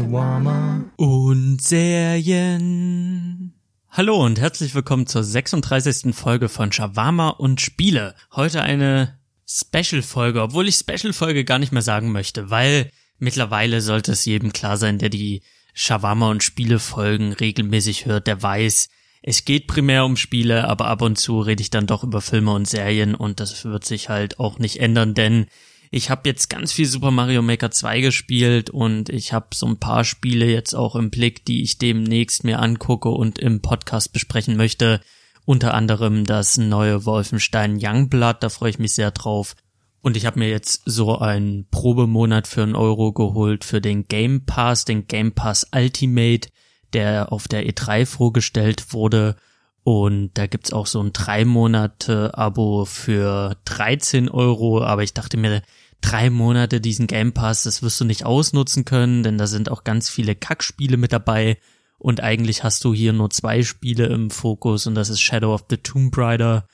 Shawarma und Serien. Hallo und herzlich willkommen zur 36. Folge von Shawarma und Spiele. Heute eine Special-Folge, obwohl ich Special-Folge gar nicht mehr sagen möchte, weil mittlerweile sollte es jedem klar sein, der die Shawarma und Spiele-Folgen regelmäßig hört, der weiß, es geht primär um Spiele, aber ab und zu rede ich dann doch über Filme und Serien und das wird sich halt auch nicht ändern, denn ich habe jetzt ganz viel Super Mario Maker 2 gespielt und ich habe so ein paar Spiele jetzt auch im Blick, die ich demnächst mir angucke und im Podcast besprechen möchte. Unter anderem das neue Wolfenstein Youngblood, da freue ich mich sehr drauf. Und ich habe mir jetzt so einen Probemonat für einen Euro geholt für den Game Pass, den Game Pass Ultimate, der auf der E3 vorgestellt wurde. Und da gibt's auch so ein drei Monate Abo für 13 Euro. Aber ich dachte mir, drei Monate diesen Game Pass, das wirst du nicht ausnutzen können, denn da sind auch ganz viele Kackspiele mit dabei. Und eigentlich hast du hier nur zwei Spiele im Fokus und das ist Shadow of the Tomb Raider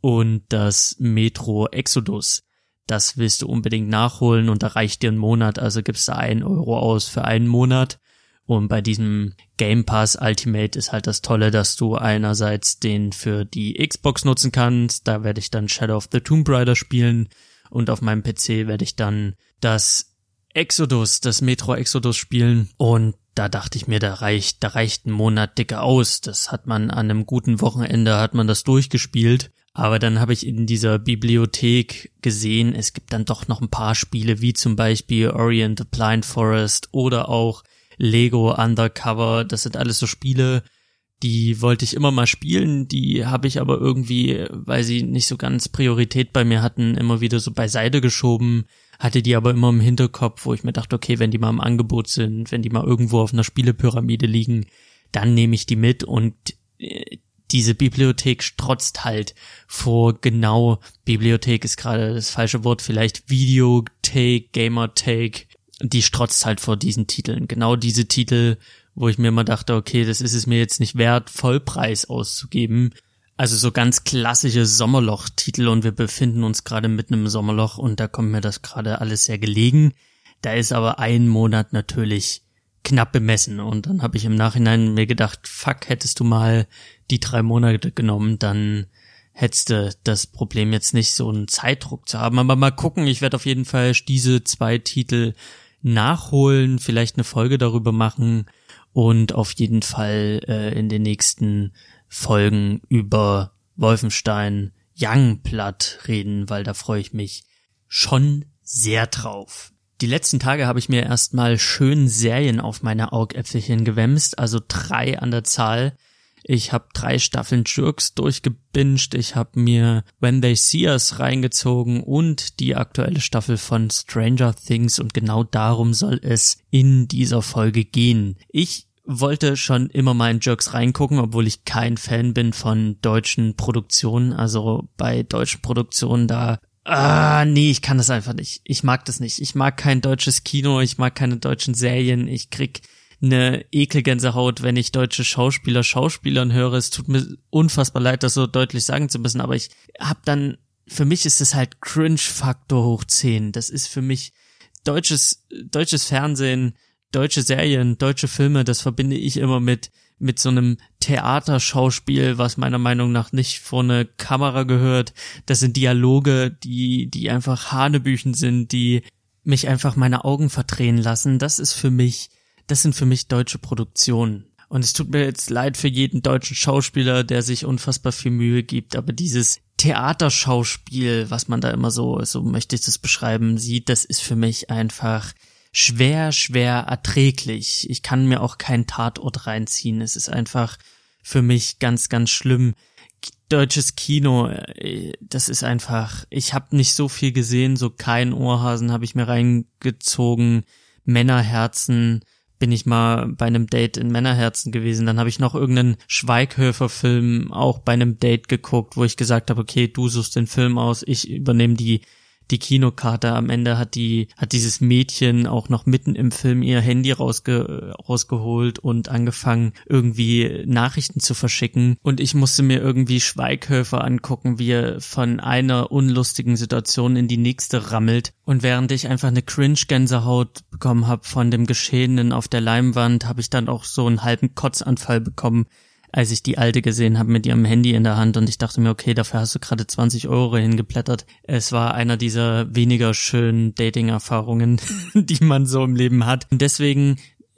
und das Metro Exodus. Das willst du unbedingt nachholen und da reicht dir ein Monat, also gibst du einen Euro aus für einen Monat. Und bei diesem Game Pass Ultimate ist halt das Tolle, dass du einerseits den für die Xbox nutzen kannst, da werde ich dann Shadow of the Tomb Raider spielen und auf meinem PC werde ich dann das Exodus, das Metro Exodus spielen und da dachte ich mir, da reicht, da reicht ein Monat dicke aus. Das hat man an einem guten Wochenende hat man das durchgespielt. Aber dann habe ich in dieser Bibliothek gesehen, es gibt dann doch noch ein paar Spiele, wie zum Beispiel Orient the Blind Forest oder auch Lego Undercover. Das sind alles so Spiele, die wollte ich immer mal spielen, die habe ich aber irgendwie, weil sie nicht so ganz Priorität bei mir hatten, immer wieder so beiseite geschoben, hatte die aber immer im Hinterkopf, wo ich mir dachte, okay, wenn die mal im Angebot sind, wenn die mal irgendwo auf einer Spielepyramide liegen, dann nehme ich die mit und äh, diese Bibliothek strotzt halt vor genau, Bibliothek ist gerade das falsche Wort, vielleicht Videothek, Gamerthek, die strotzt halt vor diesen Titeln. Genau diese Titel, wo ich mir immer dachte, okay, das ist es mir jetzt nicht wert, Vollpreis auszugeben. Also so ganz klassische Sommerloch-Titel und wir befinden uns gerade mitten im Sommerloch und da kommt mir das gerade alles sehr gelegen. Da ist aber ein Monat natürlich knapp bemessen und dann habe ich im Nachhinein mir gedacht, fuck, hättest du mal die drei Monate genommen, dann hättest du das Problem jetzt nicht so einen Zeitdruck zu haben. Aber mal gucken, ich werde auf jeden Fall diese zwei Titel nachholen, vielleicht eine Folge darüber machen und auf jeden Fall äh, in den nächsten Folgen über Wolfenstein Youngblood reden, weil da freue ich mich schon sehr drauf. Die letzten Tage habe ich mir erstmal schön Serien auf meine Augäpfelchen gewämst, also drei an der Zahl. Ich habe drei Staffeln Jerks durchgebinged, ich habe mir When They See Us reingezogen und die aktuelle Staffel von Stranger Things und genau darum soll es in dieser Folge gehen. Ich wollte schon immer mal in Jerks reingucken, obwohl ich kein Fan bin von deutschen Produktionen. Also bei deutschen Produktionen da Ah, nee, ich kann das einfach nicht. Ich mag das nicht. Ich mag kein deutsches Kino, ich mag keine deutschen Serien. Ich krieg eine Ekelgänsehaut, wenn ich deutsche Schauspieler Schauspielern höre. Es tut mir unfassbar leid, das so deutlich sagen zu müssen, aber ich hab dann, für mich ist es halt Cringe-Faktor hoch 10. Das ist für mich deutsches, deutsches Fernsehen, deutsche Serien, deutsche Filme, das verbinde ich immer mit, mit so einem Theaterschauspiel, was meiner Meinung nach nicht vor eine Kamera gehört. Das sind Dialoge, die, die einfach Hanebüchen sind, die mich einfach meine Augen verdrehen lassen. Das ist für mich das sind für mich deutsche Produktionen. Und es tut mir jetzt leid für jeden deutschen Schauspieler, der sich unfassbar viel Mühe gibt, aber dieses Theaterschauspiel, was man da immer so, so möchte ich das beschreiben, sieht, das ist für mich einfach schwer, schwer erträglich. Ich kann mir auch keinen Tatort reinziehen. Es ist einfach für mich ganz, ganz schlimm. Deutsches Kino, äh, das ist einfach, ich habe nicht so viel gesehen, so kein Ohrhasen habe ich mir reingezogen, Männerherzen, bin ich mal bei einem Date in Männerherzen gewesen. Dann habe ich noch irgendeinen Schweighöfer-Film auch bei einem Date geguckt, wo ich gesagt habe, okay, du suchst den Film aus, ich übernehme die die Kinokarte. Am Ende hat die, hat dieses Mädchen auch noch mitten im Film ihr Handy rausge, rausgeholt und angefangen, irgendwie Nachrichten zu verschicken. Und ich musste mir irgendwie Schweighöfer angucken, wie er von einer unlustigen Situation in die nächste rammelt. Und während ich einfach eine Cringe-Gänsehaut bekommen habe von dem Geschehenen auf der Leinwand, habe ich dann auch so einen halben Kotzanfall bekommen, als ich die alte gesehen habe mit ihrem Handy in der Hand und ich dachte mir, okay, dafür hast du gerade 20 Euro hingeblättert. Es war einer dieser weniger schönen Dating-Erfahrungen, die man so im Leben hat. Und deswegen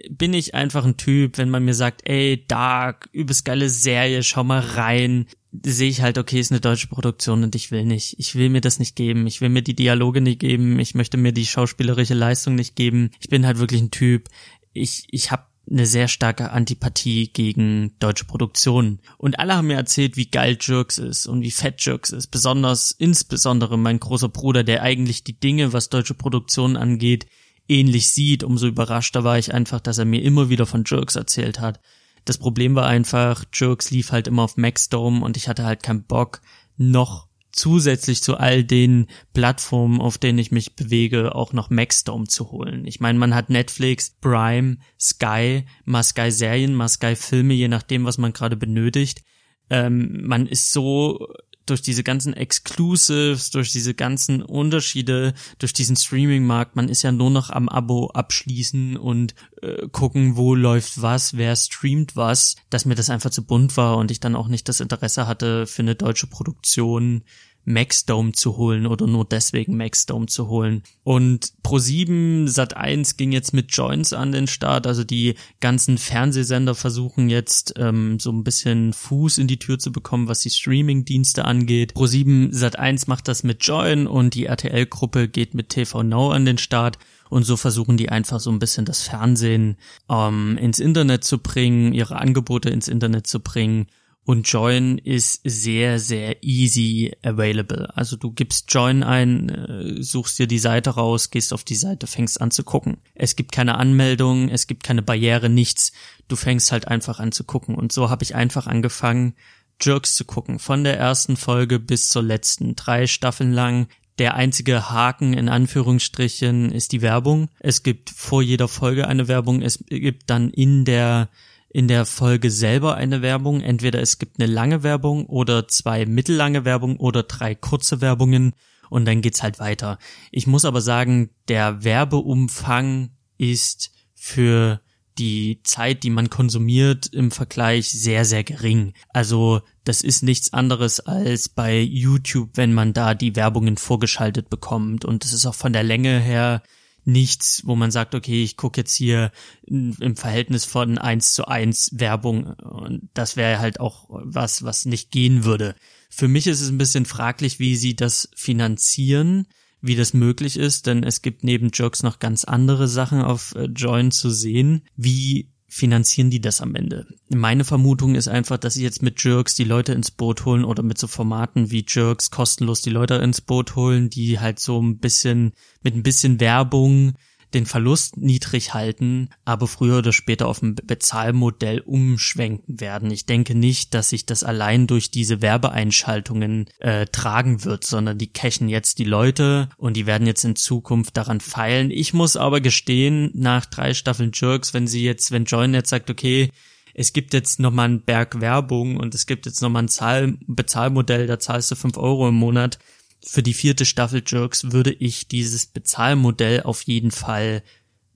bin ich einfach ein Typ, wenn man mir sagt, ey, Dark, übelst geile Serie, schau mal rein, sehe ich halt, okay, ist eine deutsche Produktion und ich will nicht. Ich will mir das nicht geben. Ich will mir die Dialoge nicht geben. Ich möchte mir die schauspielerische Leistung nicht geben. Ich bin halt wirklich ein Typ. Ich, ich habe eine sehr starke Antipathie gegen deutsche Produktionen. Und alle haben mir erzählt, wie geil Jerks ist und wie fett Jerks ist. Besonders, insbesondere mein großer Bruder, der eigentlich die Dinge, was deutsche Produktionen angeht, ähnlich sieht. Umso überraschter war ich einfach, dass er mir immer wieder von Jerks erzählt hat. Das Problem war einfach, Jerks lief halt immer auf Maxdome und ich hatte halt keinen Bock, noch zusätzlich zu all den Plattformen, auf denen ich mich bewege, auch noch Maxdome zu holen. Ich meine, man hat Netflix, Prime, Sky, mal Sky Serien, mal Sky Filme, je nachdem, was man gerade benötigt. Ähm, man ist so durch diese ganzen Exclusives, durch diese ganzen Unterschiede, durch diesen Streaming-Markt, man ist ja nur noch am Abo abschließen und äh, gucken, wo läuft was, wer streamt was, dass mir das einfach zu bunt war und ich dann auch nicht das Interesse hatte, für eine deutsche Produktion Maxdome zu holen oder nur deswegen Maxdome zu holen. Und Pro7 Sat1 ging jetzt mit Joints an den Start, also die ganzen Fernsehsender versuchen jetzt ähm, so ein bisschen Fuß in die Tür zu bekommen, was die Streaming-Dienste angeht. Pro7 Sat1 macht das mit Join und die RTL-Gruppe geht mit TV Now an den Start. Und so versuchen die einfach so ein bisschen das Fernsehen ähm, ins Internet zu bringen, ihre Angebote ins Internet zu bringen und Join ist sehr, sehr easy available. Also du gibst Join ein, äh, suchst dir die Seite raus, gehst auf die Seite, fängst an zu gucken. Es gibt keine Anmeldung, es gibt keine Barriere, nichts. Du fängst halt einfach an zu gucken. Und so habe ich einfach angefangen, Jerks zu gucken. Von der ersten Folge bis zur letzten. Drei Staffeln lang. Der einzige Haken in Anführungsstrichen ist die Werbung. Es gibt vor jeder Folge eine Werbung. Es gibt dann in der in der Folge selber eine Werbung. Entweder es gibt eine lange Werbung oder zwei mittellange Werbung oder drei kurze Werbungen und dann geht's halt weiter. Ich muss aber sagen, der Werbeumfang ist für die Zeit, die man konsumiert, im Vergleich sehr, sehr gering. Also das ist nichts anderes als bei YouTube, wenn man da die Werbungen vorgeschaltet bekommt. Und es ist auch von der Länge her nichts, wo man sagt, okay, ich gucke jetzt hier im Verhältnis von eins zu eins Werbung und das wäre halt auch was, was nicht gehen würde. Für mich ist es ein bisschen fraglich, wie sie das finanzieren, wie das möglich ist, denn es gibt neben Jokes noch ganz andere Sachen auf äh, Join zu sehen. Wie finanzieren die das am Ende? Meine Vermutung ist einfach, dass sie jetzt mit Jerks die Leute ins Boot holen oder mit so Formaten wie Jerks kostenlos die Leute ins Boot holen, die halt so ein bisschen mit ein bisschen Werbung den Verlust niedrig halten, aber früher oder später auf ein Bezahlmodell umschwenken werden. Ich denke nicht, dass sich das allein durch diese Werbeeinschaltungen äh, tragen wird, sondern die cashen jetzt die Leute und die werden jetzt in Zukunft daran feilen. Ich muss aber gestehen, nach drei Staffeln Jerks, wenn sie jetzt, wenn Join jetzt sagt, okay, es gibt jetzt nochmal einen Berg Werbung und es gibt jetzt nochmal ein Zahl Bezahlmodell, da zahlst du fünf Euro im Monat, für die vierte Staffel Jerks würde ich dieses Bezahlmodell auf jeden Fall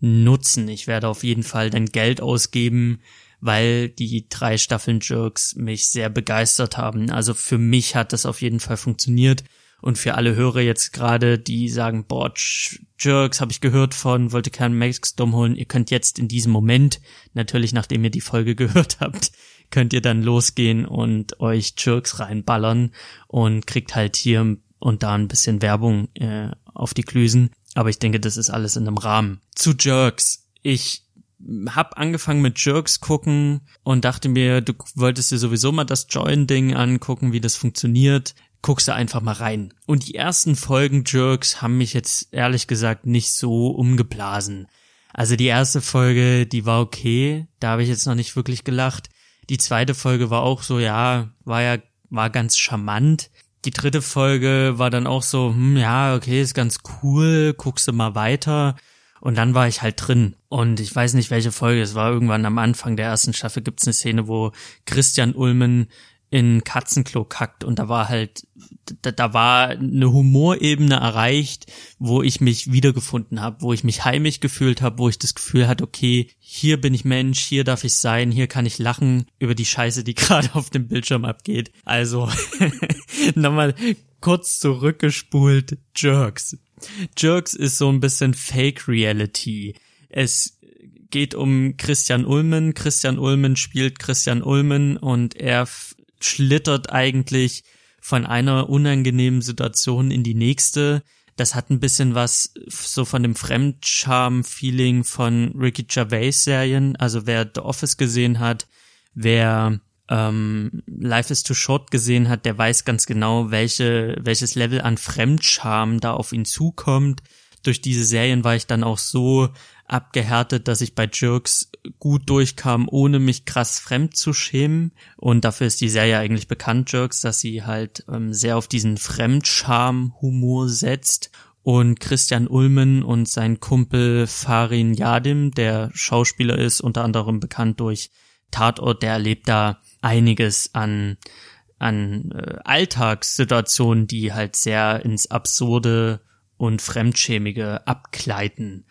nutzen. Ich werde auf jeden Fall dann Geld ausgeben, weil die drei Staffeln Jerks mich sehr begeistert haben. Also für mich hat das auf jeden Fall funktioniert. Und für alle Hörer jetzt gerade, die sagen, boah, Jerks habe ich gehört von, wollte keinen Maxdom holen, ihr könnt jetzt in diesem Moment, natürlich nachdem ihr die Folge gehört habt, könnt ihr dann losgehen und euch Jerks reinballern und kriegt halt hier und da ein bisschen Werbung äh, auf die Klüsen. Aber ich denke, das ist alles in einem Rahmen. Zu Jerks. Ich hab angefangen mit Jerks gucken und dachte mir, du wolltest dir sowieso mal das Join-Ding angucken, wie das funktioniert. Guckst du einfach mal rein. Und die ersten Folgen Jerks haben mich jetzt ehrlich gesagt nicht so umgeblasen. Also die erste Folge, die war okay, da habe ich jetzt noch nicht wirklich gelacht. Die zweite Folge war auch so, ja, war ja, war ganz charmant Die dritte Folge war dann auch so, hm, ja, okay, ist ganz cool, guckst du mal weiter. Und dann war ich halt drin. Und ich weiß nicht, welche Folge. Es war irgendwann am Anfang der ersten Staffel gibt's eine Szene, wo Christian Ulmen in Katzenklo kackt und da war halt, da, da war eine Humorebene erreicht, wo ich mich wiedergefunden habe, wo ich mich heimisch gefühlt habe, wo ich das Gefühl hatte, okay, hier bin ich Mensch, hier darf ich sein, hier kann ich lachen über die Scheiße, die gerade auf dem Bildschirm abgeht. Also nochmal kurz zurückgespult, Jerks. Jerks ist so ein bisschen Fake Reality. Es geht um Christian Ulmen. Christian Ulmen spielt Christian Ulmen und er schlittert eigentlich von einer unangenehmen Situation in die nächste. Das hat ein bisschen was so von dem Fremdscham-Feeling von Ricky Gervais-Serien. Also wer The Office gesehen hat, wer ähm, Life is Too Short gesehen hat, der weiß ganz genau, welche, welches Level an Fremdscham da auf ihn zukommt. Durch diese Serien war ich dann auch so abgehärtet, dass ich bei Jerks gut durchkam, ohne mich krass fremd zu schämen. Und dafür ist die Serie eigentlich bekannt, Jerks, dass sie halt ähm, sehr auf diesen Fremdscham-Humor setzt. Und Christian Ulmen und sein Kumpel Farin Yadim, der Schauspieler ist, unter anderem bekannt durch Tatort, der erlebt da einiges an an äh, Alltagssituationen, die halt sehr ins Absurde und Fremdschämige abgleiten.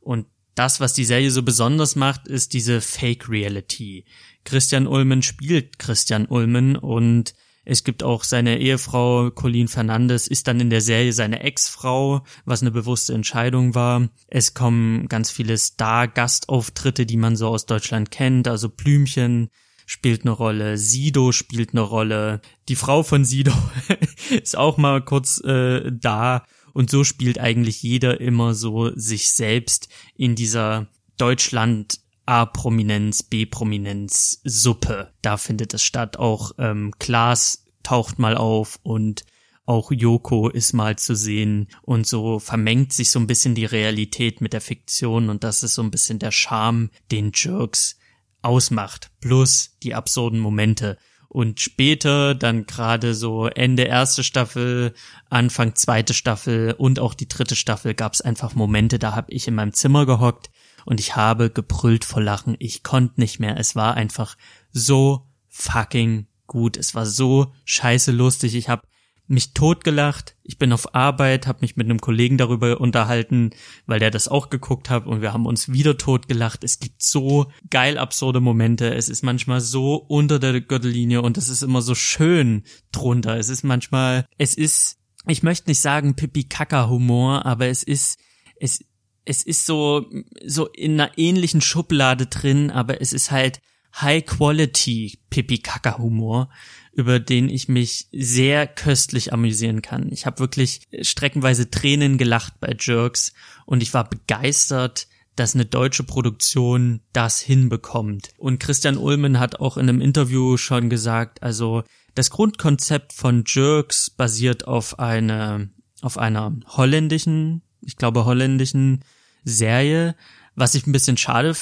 Und das, was die Serie so besonders macht, ist diese Fake Reality. Christian Ulmen spielt Christian Ulmen und es gibt auch seine Ehefrau Colleen Fernandes, ist dann in der Serie seine Ex-Frau, was eine bewusste Entscheidung war. Es kommen ganz viele Star-Gastauftritte, die man so aus Deutschland kennt, also Blümchen spielt eine Rolle, Sido spielt eine Rolle, die Frau von Sido ist auch mal kurz äh, da und so spielt eigentlich jeder immer so sich selbst in dieser Deutschland A-Prominenz, B-Prominenz Suppe. Da findet es statt. Auch ähm, Klaas taucht mal auf und auch Yoko ist mal zu sehen und so vermengt sich so ein bisschen die Realität mit der Fiktion und das ist so ein bisschen der Charme, den Jerks ausmacht, plus die absurden Momente. Und später, dann gerade so Ende erste Staffel, Anfang zweite Staffel und auch die dritte Staffel gab es einfach Momente, da habe ich in meinem Zimmer gehockt und ich habe gebrüllt vor Lachen. Ich konnte nicht mehr. Es war einfach so fucking gut. Es war so scheiße lustig. Ich habe mich totgelacht. Ich bin auf Arbeit, habe mich mit einem Kollegen darüber unterhalten, weil der das auch geguckt hat und wir haben uns wieder totgelacht. Es gibt so geil absurde Momente. Es ist manchmal so unter der Gürtellinie und es ist immer so schön drunter. Es ist manchmal, es ist, ich möchte nicht sagen Pipi-Kaka-Humor, aber es ist, es, es ist so, so in einer ähnlichen Schublade drin, aber es ist halt High-Quality Pipi-Kaka-Humor über den ich mich sehr köstlich amüsieren kann. Ich habe wirklich streckenweise Tränen gelacht bei Jerks und ich war begeistert, dass eine deutsche Produktion das hinbekommt. Und Christian Ulmen hat auch in einem Interview schon gesagt, also das Grundkonzept von Jerks basiert auf eine, auf einer holländischen, ich glaube holländischen Serie, was ich ein bisschen schade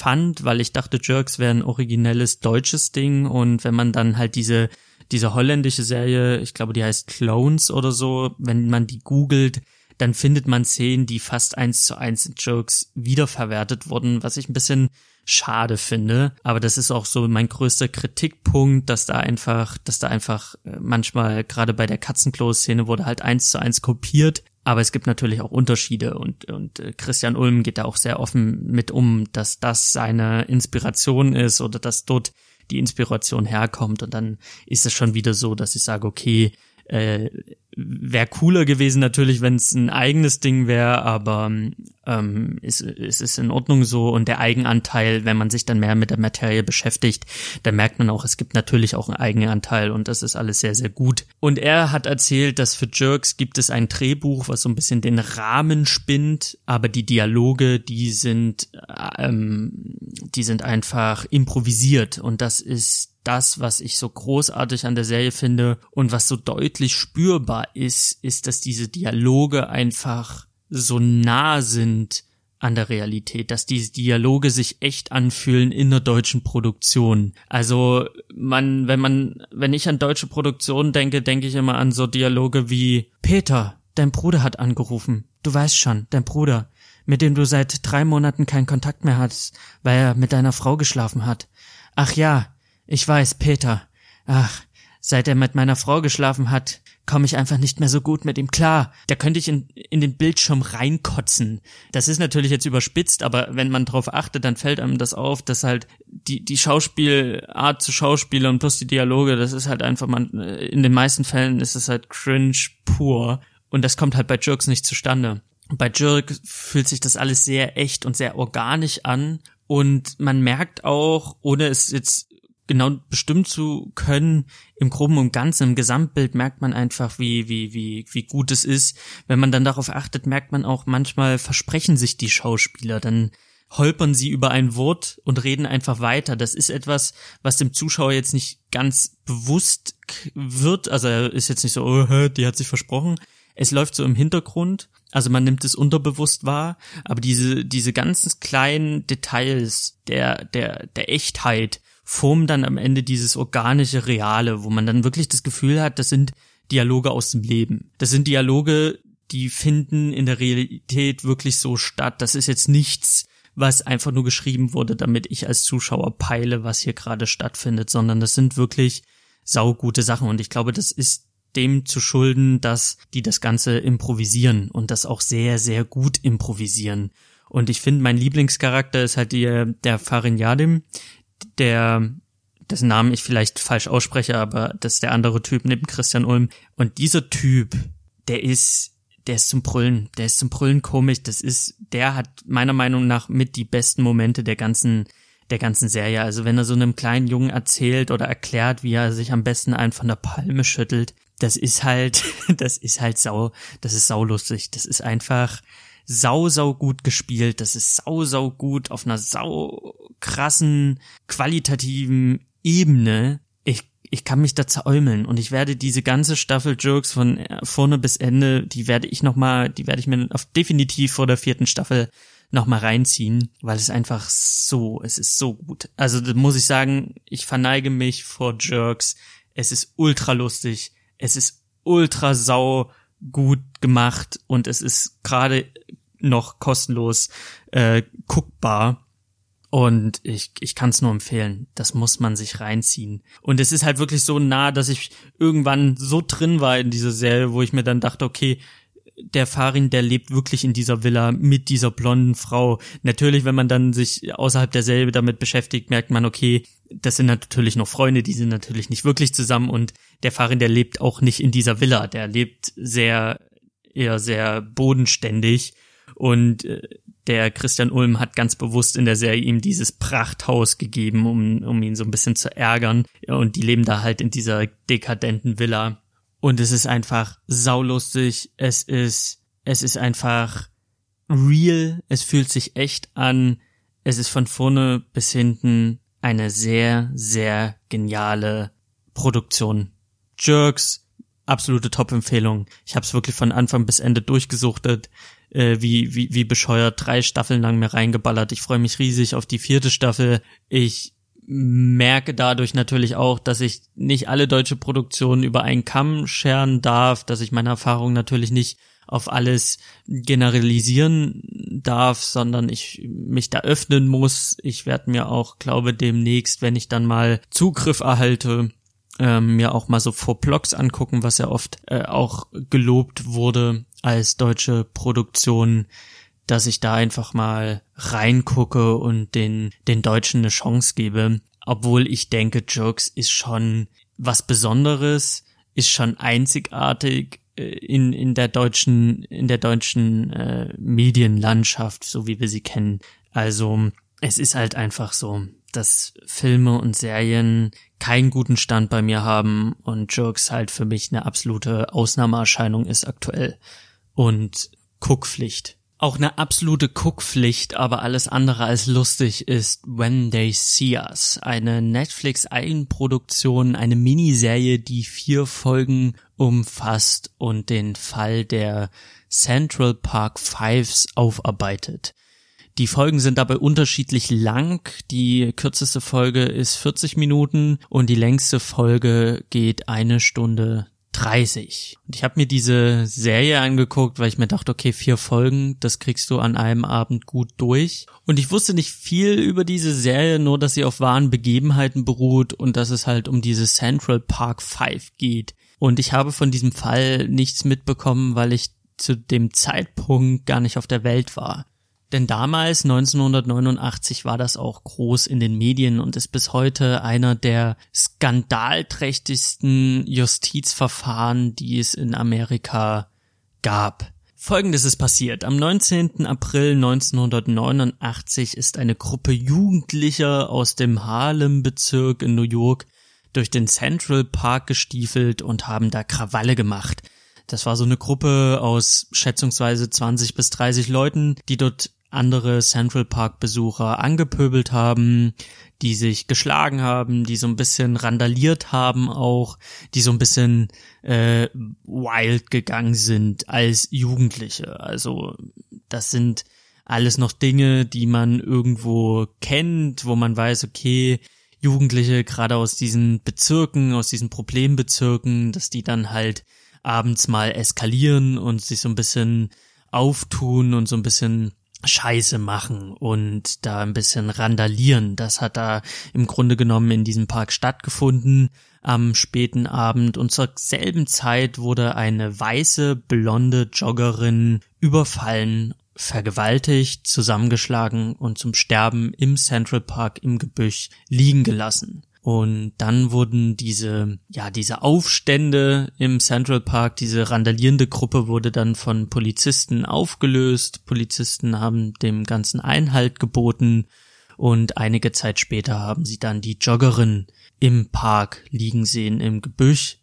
fand, weil ich dachte, Jerks wäre ein originelles deutsches Ding und wenn man dann halt diese diese holländische Serie, ich glaube, die heißt Clones oder so, wenn man die googelt, dann findet man Szenen, die fast eins zu eins in Jokes wiederverwertet wurden, was ich ein bisschen schade finde. Aber das ist auch so mein größter Kritikpunkt, dass da einfach, dass da einfach äh, manchmal gerade bei der Katzenklo-Szene wurde halt eins zu eins kopiert. Aber es gibt natürlich auch Unterschiede und, und äh, Christian Ulm geht da auch sehr offen mit um, dass das seine Inspiration ist oder dass dort die Inspiration herkommt. Und dann ist es schon wieder so, dass ich sage, okay, äh, wäre cooler gewesen natürlich, wenn es ein eigenes Ding wäre, aber ähm, es, es ist in Ordnung so und der Eigenanteil, wenn man sich dann mehr mit der Materie beschäftigt, dann merkt man auch, es gibt natürlich auch einen Eigenanteil und das ist alles sehr, sehr gut. Und er hat erzählt, dass für Jerks gibt es ein Drehbuch, was so ein bisschen den Rahmen spinnt, aber die Dialoge, die sind, ähm, die sind einfach improvisiert und das ist das, was ich so großartig an der Serie finde und was so deutlich spürbar ist, ist, dass diese Dialoge einfach so nah sind an der Realität, dass diese Dialoge sich echt anfühlen in der deutschen Produktion. Also man, wenn man, wenn ich an deutsche Produktion denke, denke ich immer an so Dialoge wie Peter, dein Bruder hat angerufen. Du weißt schon, dein Bruder, mit dem du seit drei Monaten keinen Kontakt mehr hast, weil er mit deiner Frau geschlafen hat. Ach ja, ich weiß, Peter. Ach, seit er mit meiner Frau geschlafen hat, komme ich einfach nicht mehr so gut mit ihm klar. Da könnte ich in, in den Bildschirm reinkotzen. Das ist natürlich jetzt überspitzt, aber wenn man drauf achtet, dann fällt einem das auf, dass halt die, die Schauspielart zu Schauspieler und plus die Dialoge, das ist halt einfach, man, in den meisten Fällen ist es halt cringe pur. Und das kommt halt bei Jerks nicht zustande. Bei Jerk fühlt sich das alles sehr echt und sehr organisch an. Und man merkt auch, ohne es jetzt genau bestimmen zu können, im Groben und Ganzen, im Gesamtbild merkt man einfach, wie, wie, wie, wie gut es ist. Wenn man dann darauf achtet, merkt man auch, manchmal versprechen sich die Schauspieler, dann holpern sie über ein Wort und reden einfach weiter. Das ist etwas, was dem Zuschauer jetzt nicht ganz bewusst wird. Also er ist jetzt nicht so, oh, die hat sich versprochen. Es läuft so im Hintergrund. Also man nimmt es unterbewusst wahr, aber diese, diese ganzen kleinen Details der, der, der Echtheit, formen dann am Ende dieses organische Reale, wo man dann wirklich das Gefühl hat, das sind Dialoge aus dem Leben. Das sind Dialoge, die finden in der Realität wirklich so statt. Das ist jetzt nichts, was einfach nur geschrieben wurde, damit ich als Zuschauer peile, was hier gerade stattfindet, sondern das sind wirklich saugute Sachen. Und ich glaube, das ist dem zu schulden, dass die das Ganze improvisieren und das auch sehr, sehr gut improvisieren. Und ich finde, mein Lieblingscharakter ist halt die, der Farin Yadim, der dessen Namen ich vielleicht falsch ausspreche, aber das ist der andere Typ neben Christian Ulm. Und dieser Typ, der ist, der ist zum Brüllen, der ist zum Brüllen komisch. Das ist, der hat meiner Meinung nach mit die besten Momente der ganzen, der ganzen Serie. Also wenn er so einem kleinen Jungen erzählt oder erklärt, wie er sich am besten einen von der Palme schüttelt, das ist halt, das ist halt sau, das ist saulustig. Das ist einfach, sau, sau gut gespielt. Das ist sau, sau gut auf einer sau krassen, qualitativen Ebene. Ich, ich kann mich da zäumeln und ich werde diese ganze Staffel Jokes von vorne bis Ende, die werde ich noch mal, die werde ich mir auf definitiv vor der vierten Staffel noch mal reinziehen, weil es einfach so, es ist so gut. Also muss ich sagen, ich verneige mich vor Jerks. Es ist ultra lustig. Es ist ultra sau gut gemacht und es ist gerade noch kostenlos äh, guckbar. Und ich, ich kann es nur empfehlen. Das muss man sich reinziehen. Und es ist halt wirklich so nah, dass ich irgendwann so drin war in dieser Serie, wo ich mir dann dachte, okay, der Farin, der lebt wirklich in dieser Villa mit dieser blonden Frau. Natürlich, wenn man dann sich außerhalb derselbe damit beschäftigt, merkt man, okay, das sind natürlich noch Freunde, die sind natürlich nicht wirklich zusammen und der Farin, der lebt auch nicht in dieser Villa. Der lebt sehr, eher sehr bodenständig und äh, der Christian Ulm hat ganz bewusst in der Serie ihm dieses Prachthaus gegeben, um, um ihn so ein bisschen zu ärgern. Und die leben da halt in dieser dekadenten Villa. Und es ist einfach saulustig. Es ist, es ist einfach real. Es fühlt sich echt an. Es ist von vorne bis hinten eine sehr, sehr geniale Produktion. Jerks, absolute Top-Empfehlung. Ich habe es wirklich von Anfang bis Ende durchgesuchtet äh, wie, wie, wie bescheuert drei Staffeln lang mir reingeballert. Ich freue mich riesig auf die vierte Staffel. Ich merke dadurch natürlich auch, dass ich nicht alle deutsche Produktionen über einen Kamm scheren darf, dass ich meine Erfahrung natürlich nicht auf alles generalisieren darf, sondern ich mich da öffnen muss. Ich werde mir auch, glaube demnächst, wenn ich dann mal Zugriff erhalte, ähm, mir auch mal so vor Blogs angucken, was ja oft äh, auch gelobt wurde als deutsche Produktion, dass ich da einfach mal reingucke und den, den Deutschen eine Chance gebe. Obwohl ich denke, Jokes ist schon was Besonderes, ist schon einzigartig äh, in, in der deutschen, in der deutschen äh, Medienlandschaft, so wie wir sie kennen. Also, es ist halt einfach so, dass Filme und Serien keinen guten Stand bei mir haben und Jokes halt für mich eine absolute Ausnahmeerscheinung ist aktuell und Guckpflicht. Auch eine absolute Guckpflicht, aber alles andere als lustig ist When They See Us, eine Netflix-Eigenproduktion, eine Miniserie, die vier Folgen umfasst und den Fall der Central Park Fives aufarbeitet. Die Folgen sind dabei unterschiedlich lang. Die kürzeste Folge ist 40 Minuten und die längste Folge geht eine Stunde 30. Und ich habe mir diese Serie angeguckt, weil ich mir dachte, okay, vier Folgen, das kriegst du an einem Abend gut durch. Und ich wusste nicht viel über diese Serie, nur dass sie auf wahren Begebenheiten beruht und dass es halt um diese Central Park 5 geht. Und ich habe von diesem Fall nichts mitbekommen, weil ich zu dem Zeitpunkt gar nicht auf der Welt war. Denn damals, 1989, war das auch groß in den Medien und ist bis heute einer der skandalträchtigsten Justizverfahren, die es in Amerika gab. Folgendes ist passiert. Am 19. April 1989 ist eine Gruppe Jugendlicher aus dem Harlem-Bezirk in New York durch den Central Park gestiefelt und haben da Krawalle gemacht. Das war so eine Gruppe aus schätzungsweise 20 bis 30 Leuten, die dort andere Central Park Besucher angepöbelt haben, die sich geschlagen haben, die so ein bisschen randaliert haben auch, die so ein bisschen äh, wild gegangen sind als Jugendliche. Also das sind alles noch Dinge, die man irgendwo kennt, wo man weiß, okay, Jugendliche gerade aus diesen Bezirken, aus diesen Problembezirken, dass die dann halt abends mal eskalieren und sich so ein bisschen auftun und so ein bisschen Scheiße machen und da ein bisschen randalieren. Das hat da im Grunde genommen in diesem Park stattgefunden am späten Abend und zur selben Zeit wurde eine weiße, blonde Joggerin überfallen, vergewaltigt, zusammengeschlagen und zum Sterben im Central Park im Gebüsch liegen gelassen. Und dann wurden diese, ja, diese Aufstände im Central Park, diese randalierende Gruppe wurde dann von Polizisten aufgelöst. Polizisten haben dem Ganzen Einhalt geboten und einige Zeit später haben sie dann die Joggerin im Park liegen sehen im Gebüsch,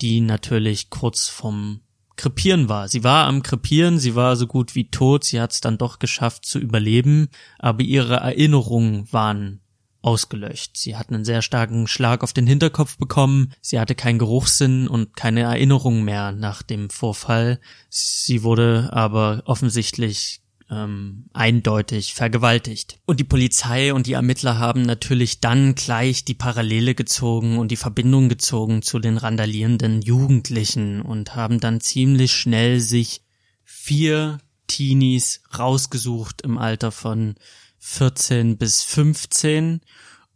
die natürlich kurz vom Krepieren war. Sie war am Krepieren, sie war so gut wie tot, sie hat es dann doch geschafft zu überleben, aber ihre Erinnerungen waren ausgelöscht. Sie hat einen sehr starken Schlag auf den Hinterkopf bekommen, sie hatte keinen Geruchssinn und keine Erinnerung mehr nach dem Vorfall. Sie wurde aber offensichtlich ähm, eindeutig vergewaltigt. Und die Polizei und die Ermittler haben natürlich dann gleich die Parallele gezogen und die Verbindung gezogen zu den randalierenden Jugendlichen und haben dann ziemlich schnell sich vier Teenies rausgesucht im Alter von 14 bis 15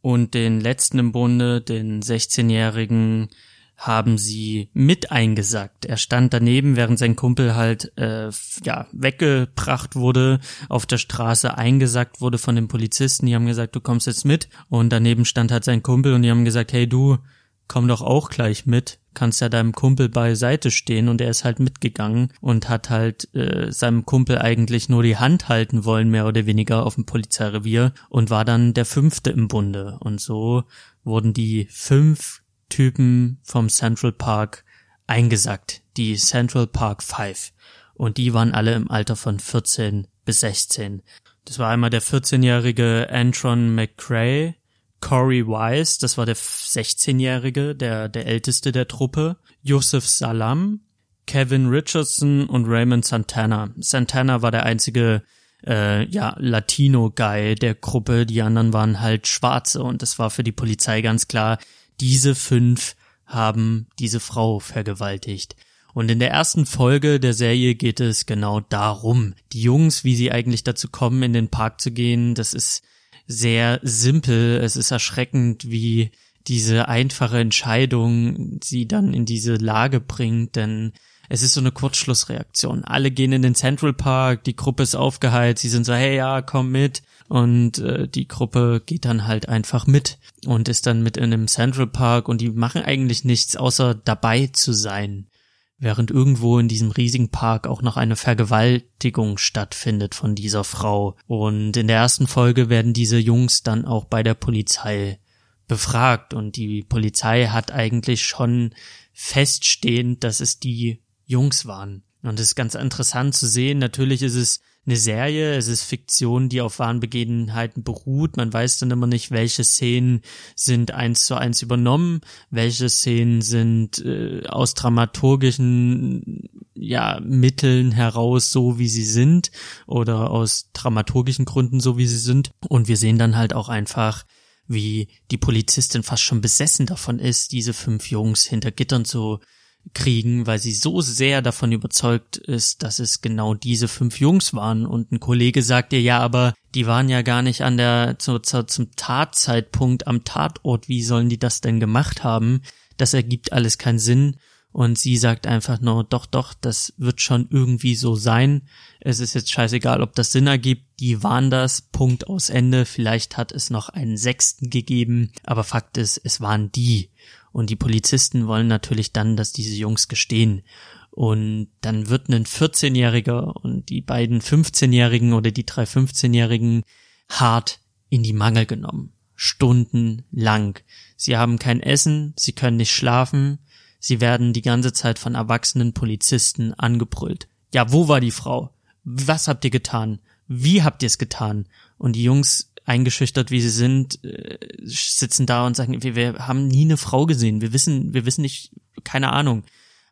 und den letzten im Bunde, den 16-jährigen, haben sie mit eingesackt. Er stand daneben, während sein Kumpel halt äh, ja weggebracht wurde, auf der Straße eingesackt wurde von den Polizisten. Die haben gesagt, du kommst jetzt mit. Und daneben stand halt sein Kumpel und die haben gesagt, hey du, komm doch auch gleich mit, kannst ja deinem Kumpel beiseite stehen und er ist halt mitgegangen und hat halt äh, seinem Kumpel eigentlich nur die Hand halten wollen, mehr oder weniger auf dem Polizeirevier und war dann der fünfte im Bunde. Und so wurden die fünf Typen vom Central Park eingesackt, die Central Park Five. Und die waren alle im Alter von 14 bis 16. Das war einmal der 14-jährige Antron McCrae, Corey Wise, das war der 16-Jährige, der, der älteste der Truppe, Yusuf Salam, Kevin Richardson und Raymond Santana. Santana war der einzige äh, ja, Latino-Guy der Gruppe, die anderen waren halt Schwarze und es war für die Polizei ganz klar, diese fünf haben diese Frau vergewaltigt. Und in der ersten Folge der Serie geht es genau darum. Die Jungs, wie sie eigentlich dazu kommen, in den Park zu gehen, das ist sehr simpel. Es ist erschreckend, wie diese einfache Entscheidung sie dann in diese Lage bringt, denn es ist so eine Kurzschlussreaktion. Alle gehen in den Central Park, die Gruppe ist aufgeheilt, sie sind so, hey ja, komm mit. Und äh, die Gruppe geht dann halt einfach mit und ist dann mit in einem Central Park und die machen eigentlich nichts, außer dabei zu sein während irgendwo in diesem riesigen Park auch noch eine Vergewaltigung stattfindet von dieser Frau. Und in der ersten Folge werden diese Jungs dann auch bei der Polizei befragt und die Polizei hat eigentlich schon feststehend, dass es die Jungs waren. Und es ist ganz interessant zu sehen. Natürlich ist es eine Serie, es ist Fiktion, die auf wahren Begebenheiten beruht. Man weiß dann immer nicht, welche Szenen sind eins zu eins übernommen, welche Szenen sind äh, aus dramaturgischen ja Mitteln heraus so wie sie sind oder aus dramaturgischen Gründen so wie sie sind und wir sehen dann halt auch einfach wie die Polizistin fast schon besessen davon ist, diese fünf Jungs hinter Gittern zu kriegen, weil sie so sehr davon überzeugt ist, dass es genau diese fünf Jungs waren. Und ein Kollege sagt ihr, ja, aber die waren ja gar nicht an der, zu, zu, zum Tatzeitpunkt am Tatort. Wie sollen die das denn gemacht haben? Das ergibt alles keinen Sinn. Und sie sagt einfach nur, doch, doch, das wird schon irgendwie so sein. Es ist jetzt scheißegal, ob das Sinn ergibt. Die waren das. Punkt aus Ende. Vielleicht hat es noch einen sechsten gegeben. Aber Fakt ist, es waren die. Und die Polizisten wollen natürlich dann, dass diese Jungs gestehen. Und dann wird ein 14-Jähriger und die beiden 15-Jährigen oder die drei 15-Jährigen hart in die Mangel genommen. Stundenlang. Sie haben kein Essen, sie können nicht schlafen, sie werden die ganze Zeit von erwachsenen Polizisten angebrüllt. Ja, wo war die Frau? Was habt ihr getan? Wie habt ihr es getan? Und die Jungs eingeschüchtert wie sie sind, äh, sitzen da und sagen, wir, wir haben nie eine Frau gesehen. Wir wissen, wir wissen nicht, keine Ahnung.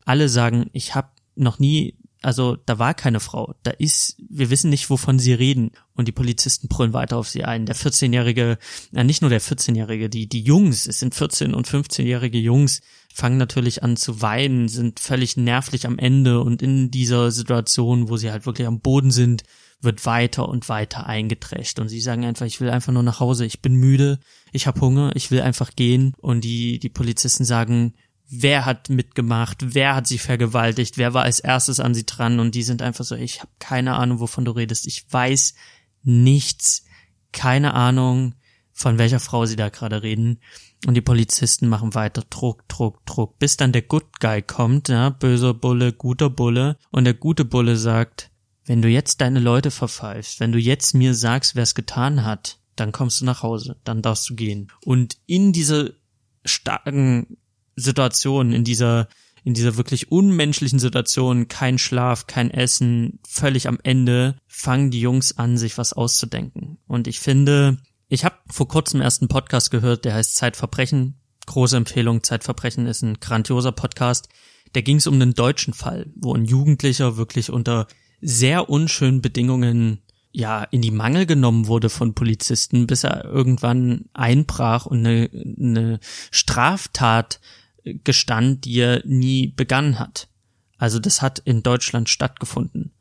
Alle sagen, ich habe noch nie, also da war keine Frau. Da ist, wir wissen nicht, wovon sie reden. Und die Polizisten brüllen weiter auf sie ein. Der 14-jährige, äh, nicht nur der 14-jährige, die, die Jungs, es sind 14 und 15-jährige Jungs, fangen natürlich an zu weinen, sind völlig nervlich am Ende und in dieser Situation, wo sie halt wirklich am Boden sind, wird weiter und weiter eingedrescht und sie sagen einfach, ich will einfach nur nach Hause, ich bin müde, ich habe Hunger, ich will einfach gehen und die die Polizisten sagen, wer hat mitgemacht, wer hat sie vergewaltigt, wer war als erstes an sie dran und die sind einfach so, ich habe keine Ahnung, wovon du redest, ich weiß nichts, keine Ahnung, von welcher Frau sie da gerade reden. Und die Polizisten machen weiter Druck, Druck, Druck, bis dann der Good Guy kommt, ja, böser Bulle, guter Bulle. Und der gute Bulle sagt, wenn du jetzt deine Leute verpfeifst, wenn du jetzt mir sagst, wer es getan hat, dann kommst du nach Hause, dann darfst du gehen. Und in dieser starken Situation, in dieser in dieser wirklich unmenschlichen Situation, kein Schlaf, kein Essen, völlig am Ende, fangen die Jungs an, sich was auszudenken. Und ich finde, ich habe vor kurzem erst einen Podcast gehört, der heißt Zeitverbrechen. Große Empfehlung, Zeitverbrechen ist ein grandioser Podcast. Da ging es um einen deutschen Fall, wo ein Jugendlicher wirklich unter sehr unschönen Bedingungen ja in die Mangel genommen wurde von Polizisten, bis er irgendwann einbrach und eine, eine Straftat gestand, die er nie begangen hat. Also das hat in Deutschland stattgefunden.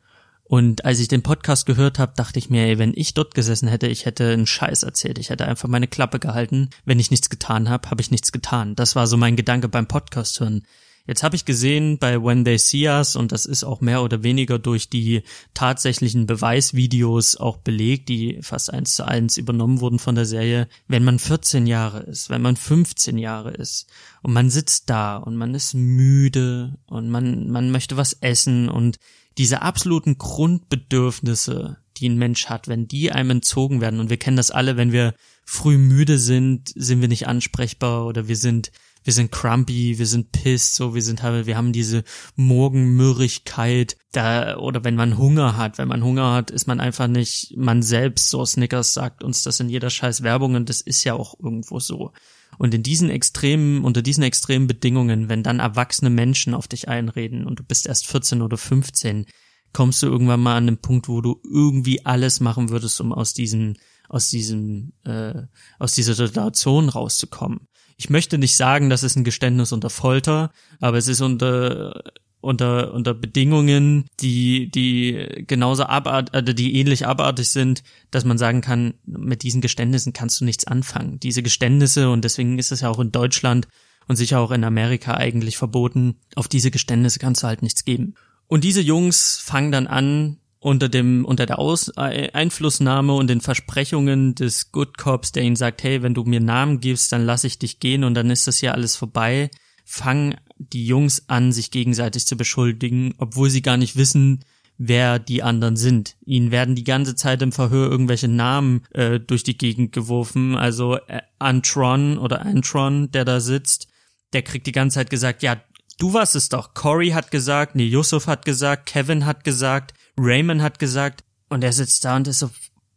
Und als ich den Podcast gehört habe, dachte ich mir, ey, wenn ich dort gesessen hätte, ich hätte einen Scheiß erzählt. Ich hätte einfach meine Klappe gehalten. Wenn ich nichts getan habe, habe ich nichts getan. Das war so mein Gedanke beim Podcast hören. Jetzt habe ich gesehen bei When They See Us, und das ist auch mehr oder weniger durch die tatsächlichen Beweisvideos auch belegt, die fast eins zu eins übernommen wurden von der Serie, wenn man 14 Jahre ist, wenn man 15 Jahre ist und man sitzt da und man ist müde und man, man möchte was essen und diese absoluten Grundbedürfnisse, die ein Mensch hat, wenn die einem entzogen werden, und wir kennen das alle, wenn wir früh müde sind, sind wir nicht ansprechbar oder wir sind wir sind crumpy, wir sind pissed, so, wir sind wir haben diese Morgenmürrigkeit, da, oder wenn man Hunger hat, wenn man Hunger hat, ist man einfach nicht man selbst, so Snickers sagt uns das in jeder scheiß Werbung und das ist ja auch irgendwo so. Und in diesen extremen, unter diesen extremen Bedingungen, wenn dann erwachsene Menschen auf dich einreden und du bist erst 14 oder 15, kommst du irgendwann mal an den Punkt, wo du irgendwie alles machen würdest, um aus diesem, aus diesem, äh, aus dieser Situation rauszukommen ich möchte nicht sagen, das ist ein Geständnis unter Folter, aber es ist unter unter unter Bedingungen, die die genauso abart, äh, die ähnlich abartig sind, dass man sagen kann, mit diesen Geständnissen kannst du nichts anfangen. Diese Geständnisse und deswegen ist es ja auch in Deutschland und sicher auch in Amerika eigentlich verboten. Auf diese Geständnisse kannst du halt nichts geben. Und diese Jungs fangen dann an, unter dem unter der Aus äh, Einflussnahme und den Versprechungen des Good Cops, der ihnen sagt, hey, wenn du mir Namen gibst, dann lass ich dich gehen und dann ist das ja alles vorbei, fangen die Jungs an, sich gegenseitig zu beschuldigen, obwohl sie gar nicht wissen, wer die anderen sind. Ihnen werden die ganze Zeit im Verhör irgendwelche Namen äh, durch die Gegend geworfen. Also äh, Antron oder Antron, der da sitzt, der kriegt die ganze Zeit gesagt, ja, du warst es doch. Corey hat gesagt, nee, Yusuf hat gesagt, Kevin hat gesagt, Raymond hat gesagt, und er sitzt da und ist so,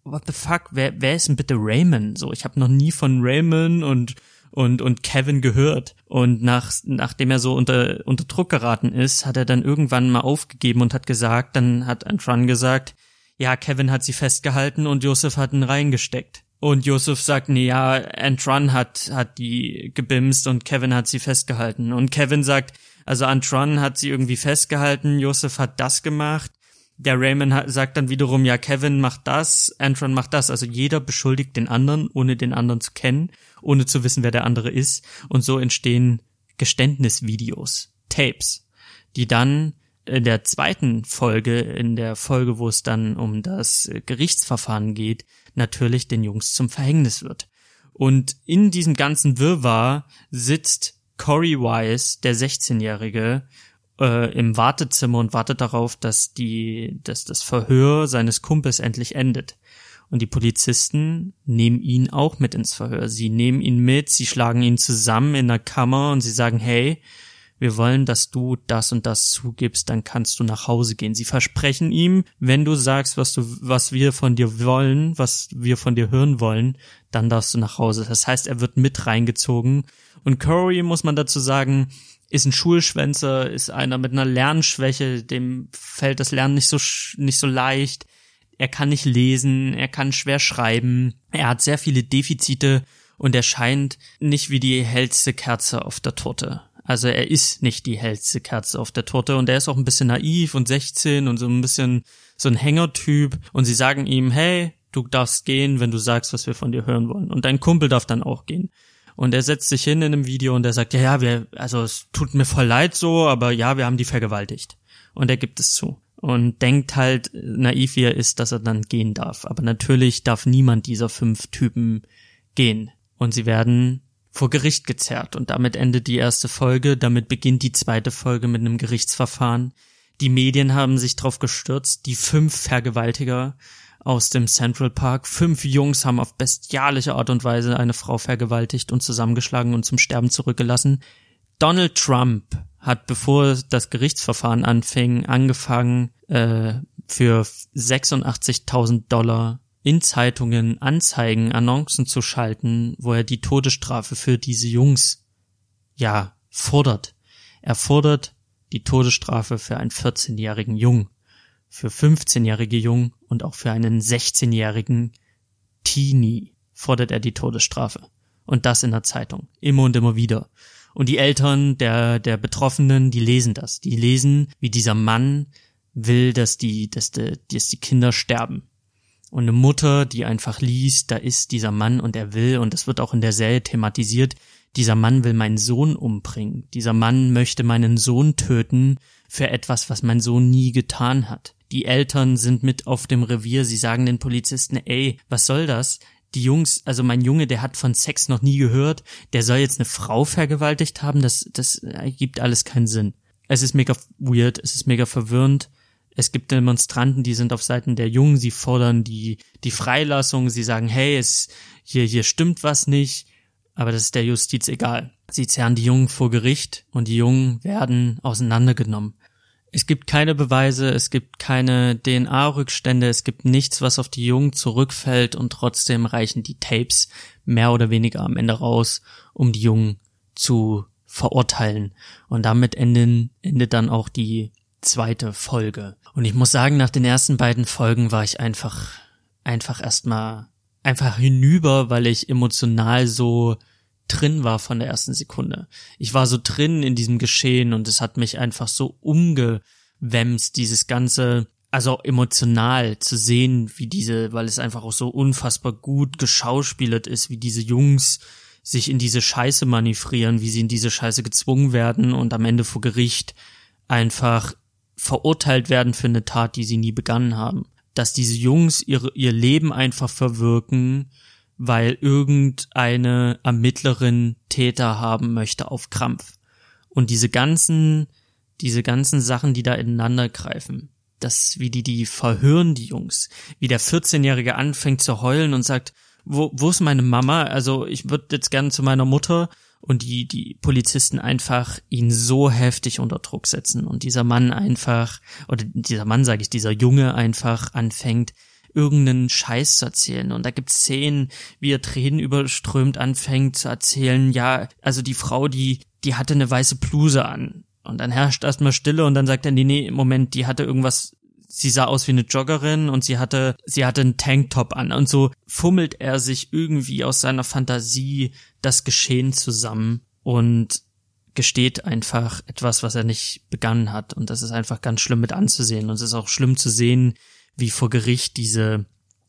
what the fuck, wer, wer ist denn bitte Raymond? So, ich habe noch nie von Raymond und und, und Kevin gehört. Und nach, nachdem er so unter, unter Druck geraten ist, hat er dann irgendwann mal aufgegeben und hat gesagt, dann hat Antran gesagt, ja, Kevin hat sie festgehalten und Joseph hat ihn reingesteckt. Und Joseph sagt, nee, ja, Antron hat, hat die gebimst und Kevin hat sie festgehalten. Und Kevin sagt, also Antron hat sie irgendwie festgehalten, Joseph hat das gemacht. Der Raymond sagt dann wiederum, ja, Kevin macht das, Antron macht das. Also jeder beschuldigt den anderen, ohne den anderen zu kennen, ohne zu wissen, wer der andere ist. Und so entstehen Geständnisvideos, Tapes, die dann in der zweiten Folge, in der Folge, wo es dann um das Gerichtsverfahren geht, natürlich den Jungs zum Verhängnis wird. Und in diesem ganzen Wirrwarr sitzt Corey Wise, der 16-Jährige, äh, im Wartezimmer und wartet darauf, dass die, dass das Verhör seines Kumpels endlich endet. Und die Polizisten nehmen ihn auch mit ins Verhör. Sie nehmen ihn mit, sie schlagen ihn zusammen in der Kammer und sie sagen, hey, wir wollen, dass du das und das zugibst, dann kannst du nach Hause gehen. Sie versprechen ihm, wenn du sagst, was du, was wir von dir wollen, was wir von dir hören wollen, dann darfst du nach Hause. Das heißt, er wird mit reingezogen. Und Corey, muss man dazu sagen, ist ein Schulschwänzer, ist einer mit einer Lernschwäche, dem fällt das Lernen nicht so, nicht so leicht. Er kann nicht lesen, er kann schwer schreiben, er hat sehr viele Defizite und er scheint nicht wie die hellste Kerze auf der Torte. Also er ist nicht die hellste Kerze auf der Torte und er ist auch ein bisschen naiv und 16 und so ein bisschen so ein Hängertyp und sie sagen ihm, hey, du darfst gehen, wenn du sagst, was wir von dir hören wollen. Und dein Kumpel darf dann auch gehen. Und er setzt sich hin in einem Video und er sagt, ja, ja, wir, also es tut mir voll leid so, aber ja, wir haben die vergewaltigt. Und er gibt es zu. Und denkt halt, naiv wie er ist, dass er dann gehen darf. Aber natürlich darf niemand dieser fünf Typen gehen. Und sie werden vor Gericht gezerrt und damit endet die erste Folge, damit beginnt die zweite Folge mit einem Gerichtsverfahren. Die Medien haben sich drauf gestürzt, die fünf Vergewaltiger aus dem Central Park, fünf Jungs haben auf bestialische Art und Weise eine Frau vergewaltigt und zusammengeschlagen und zum Sterben zurückgelassen. Donald Trump hat, bevor das Gerichtsverfahren anfing, angefangen, äh, für 86.000 Dollar in Zeitungen Anzeigen, Annoncen zu schalten, wo er die Todesstrafe für diese Jungs, ja, fordert. Er fordert die Todesstrafe für einen 14-jährigen Jungen, für 15-jährige Jungen und auch für einen 16-jährigen Teenie fordert er die Todesstrafe. Und das in der Zeitung. Immer und immer wieder. Und die Eltern der, der Betroffenen, die lesen das. Die lesen, wie dieser Mann will, dass die, dass die, dass die Kinder sterben und eine Mutter, die einfach liest, da ist dieser Mann und er will, und das wird auch in der Serie thematisiert, dieser Mann will meinen Sohn umbringen. Dieser Mann möchte meinen Sohn töten für etwas, was mein Sohn nie getan hat. Die Eltern sind mit auf dem Revier, sie sagen den Polizisten, ey, was soll das? Die Jungs, also mein Junge, der hat von Sex noch nie gehört, der soll jetzt eine Frau vergewaltigt haben, das, das ergibt alles keinen Sinn. Es ist mega weird, es ist mega verwirrend es gibt Demonstranten, die sind auf Seiten der Jungen, sie fordern die, die Freilassung, sie sagen, hey, es, hier, hier stimmt was nicht, aber das ist der Justiz egal. Sie zerren die Jungen vor Gericht und die Jungen werden auseinandergenommen. Es gibt keine Beweise, es gibt keine DNA-Rückstände, es gibt nichts, was auf die Jungen zurückfällt und trotzdem reichen die Tapes mehr oder weniger am Ende raus, um die Jungen zu verurteilen. Und damit enden, endet dann auch die zweite Folge. Und ich muss sagen, nach den ersten beiden Folgen war ich einfach, einfach erstmal, einfach hinüber, weil ich emotional so drin war von der ersten Sekunde. Ich war so drin in diesem Geschehen und es hat mich einfach so umgewämst, dieses ganze, also emotional zu sehen, wie diese, weil es einfach auch so unfassbar gut geschauspielert ist, wie diese Jungs sich in diese Scheiße manövrieren, wie sie in diese Scheiße gezwungen werden und am Ende vor Gericht einfach verurteilt werden für eine Tat, die sie nie begangen haben. Dass diese Jungs ihre, ihr Leben einfach verwirken, weil irgendeine Ermittlerin Täter haben möchte auf Krampf. Und diese ganzen, diese ganzen Sachen, die da ineinander greifen, das, wie die, die verhören die Jungs, wie der 14-Jährige anfängt zu heulen und sagt, wo, wo ist meine Mama? Also ich würde jetzt gerne zu meiner Mutter und die, die Polizisten einfach ihn so heftig unter Druck setzen und dieser Mann einfach, oder dieser Mann sage ich, dieser Junge einfach anfängt, irgendeinen Scheiß zu erzählen. Und da gibt's Szenen, wie er Tränen überströmt anfängt zu erzählen, ja, also die Frau, die, die hatte eine weiße Bluse an. Und dann herrscht erstmal Stille und dann sagt er, nee, nee, Moment, die hatte irgendwas sie sah aus wie eine Joggerin und sie hatte, sie hatte einen Tanktop an und so fummelt er sich irgendwie aus seiner Fantasie das Geschehen zusammen und gesteht einfach etwas, was er nicht begangen hat und das ist einfach ganz schlimm mit anzusehen und es ist auch schlimm zu sehen, wie vor Gericht diese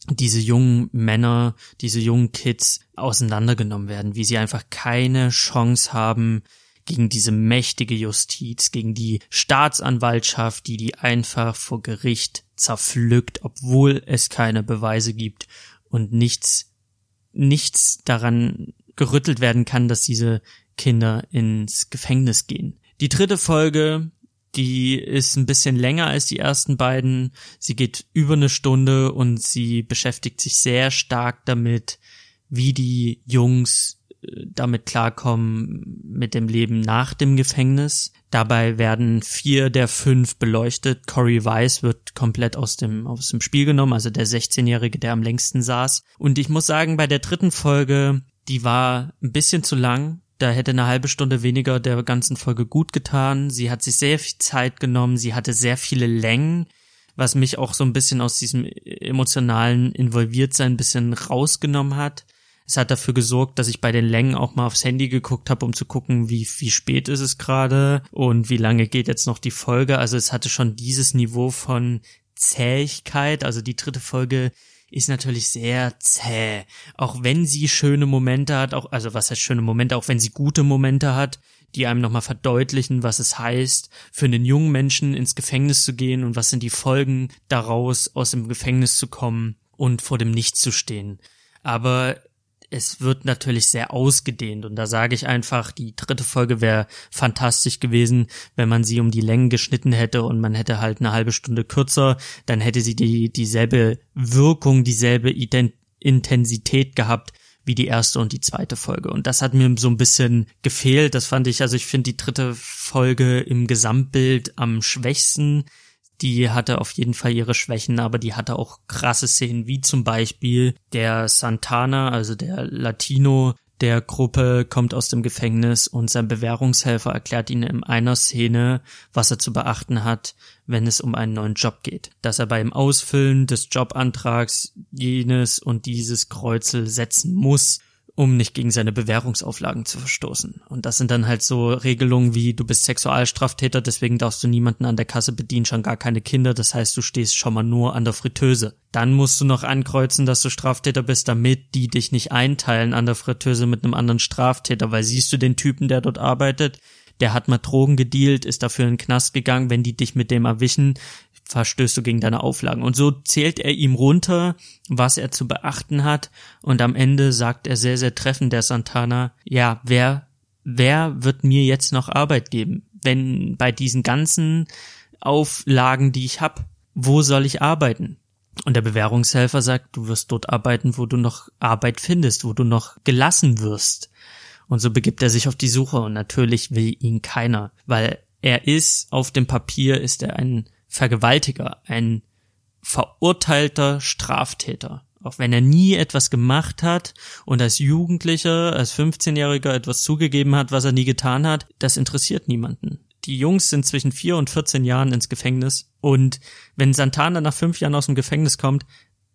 diese jungen Männer, diese jungen Kids auseinandergenommen werden, wie sie einfach keine Chance haben, gegen diese mächtige Justiz, gegen die Staatsanwaltschaft, die die einfach vor Gericht zerpflückt, obwohl es keine Beweise gibt und nichts, nichts daran gerüttelt werden kann, dass diese Kinder ins Gefängnis gehen. Die dritte Folge, die ist ein bisschen länger als die ersten beiden. Sie geht über eine Stunde und sie beschäftigt sich sehr stark damit, wie die Jungs damit klarkommen mit dem Leben nach dem Gefängnis. Dabei werden vier der fünf beleuchtet. Corey Weiss wird komplett aus dem, aus dem Spiel genommen, also der 16-Jährige, der am längsten saß. Und ich muss sagen, bei der dritten Folge, die war ein bisschen zu lang. Da hätte eine halbe Stunde weniger der ganzen Folge gut getan. Sie hat sich sehr viel Zeit genommen. Sie hatte sehr viele Längen, was mich auch so ein bisschen aus diesem emotionalen Involviertsein ein bisschen rausgenommen hat. Es hat dafür gesorgt, dass ich bei den Längen auch mal aufs Handy geguckt habe, um zu gucken, wie, wie spät ist es gerade und wie lange geht jetzt noch die Folge. Also es hatte schon dieses Niveau von Zähigkeit. Also die dritte Folge ist natürlich sehr zäh. Auch wenn sie schöne Momente hat, auch, also was heißt schöne Momente, auch wenn sie gute Momente hat, die einem nochmal verdeutlichen, was es heißt, für einen jungen Menschen ins Gefängnis zu gehen und was sind die Folgen daraus, aus dem Gefängnis zu kommen und vor dem Nichts zu stehen. Aber es wird natürlich sehr ausgedehnt und da sage ich einfach, die dritte Folge wäre fantastisch gewesen, wenn man sie um die Längen geschnitten hätte und man hätte halt eine halbe Stunde kürzer, dann hätte sie die dieselbe Wirkung, dieselbe Ident Intensität gehabt wie die erste und die zweite Folge. Und das hat mir so ein bisschen gefehlt. Das fand ich, also ich finde die dritte Folge im Gesamtbild am schwächsten die hatte auf jeden Fall ihre Schwächen, aber die hatte auch krasse Szenen, wie zum Beispiel der Santana, also der Latino der Gruppe kommt aus dem Gefängnis und sein Bewährungshelfer erklärt ihnen in einer Szene, was er zu beachten hat, wenn es um einen neuen Job geht. Dass er beim Ausfüllen des Jobantrags jenes und dieses Kreuzel setzen muss um nicht gegen seine Bewährungsauflagen zu verstoßen. Und das sind dann halt so Regelungen wie, du bist Sexualstraftäter, deswegen darfst du niemanden an der Kasse bedienen, schon gar keine Kinder, das heißt, du stehst schon mal nur an der Fritteuse. Dann musst du noch ankreuzen, dass du Straftäter bist, damit die dich nicht einteilen an der Fritteuse mit einem anderen Straftäter, weil siehst du den Typen, der dort arbeitet, der hat mal Drogen gedealt, ist dafür in den Knast gegangen, wenn die dich mit dem erwischen, verstößt du gegen deine Auflagen. Und so zählt er ihm runter, was er zu beachten hat. Und am Ende sagt er sehr, sehr treffend, der Santana, ja, wer, wer wird mir jetzt noch Arbeit geben? Wenn bei diesen ganzen Auflagen, die ich hab, wo soll ich arbeiten? Und der Bewährungshelfer sagt, du wirst dort arbeiten, wo du noch Arbeit findest, wo du noch gelassen wirst. Und so begibt er sich auf die Suche und natürlich will ihn keiner, weil er ist auf dem Papier ist er ein Vergewaltiger, ein verurteilter Straftäter. Auch wenn er nie etwas gemacht hat und als Jugendlicher, als 15-Jähriger etwas zugegeben hat, was er nie getan hat, das interessiert niemanden. Die Jungs sind zwischen vier und 14 Jahren ins Gefängnis und wenn Santana nach fünf Jahren aus dem Gefängnis kommt,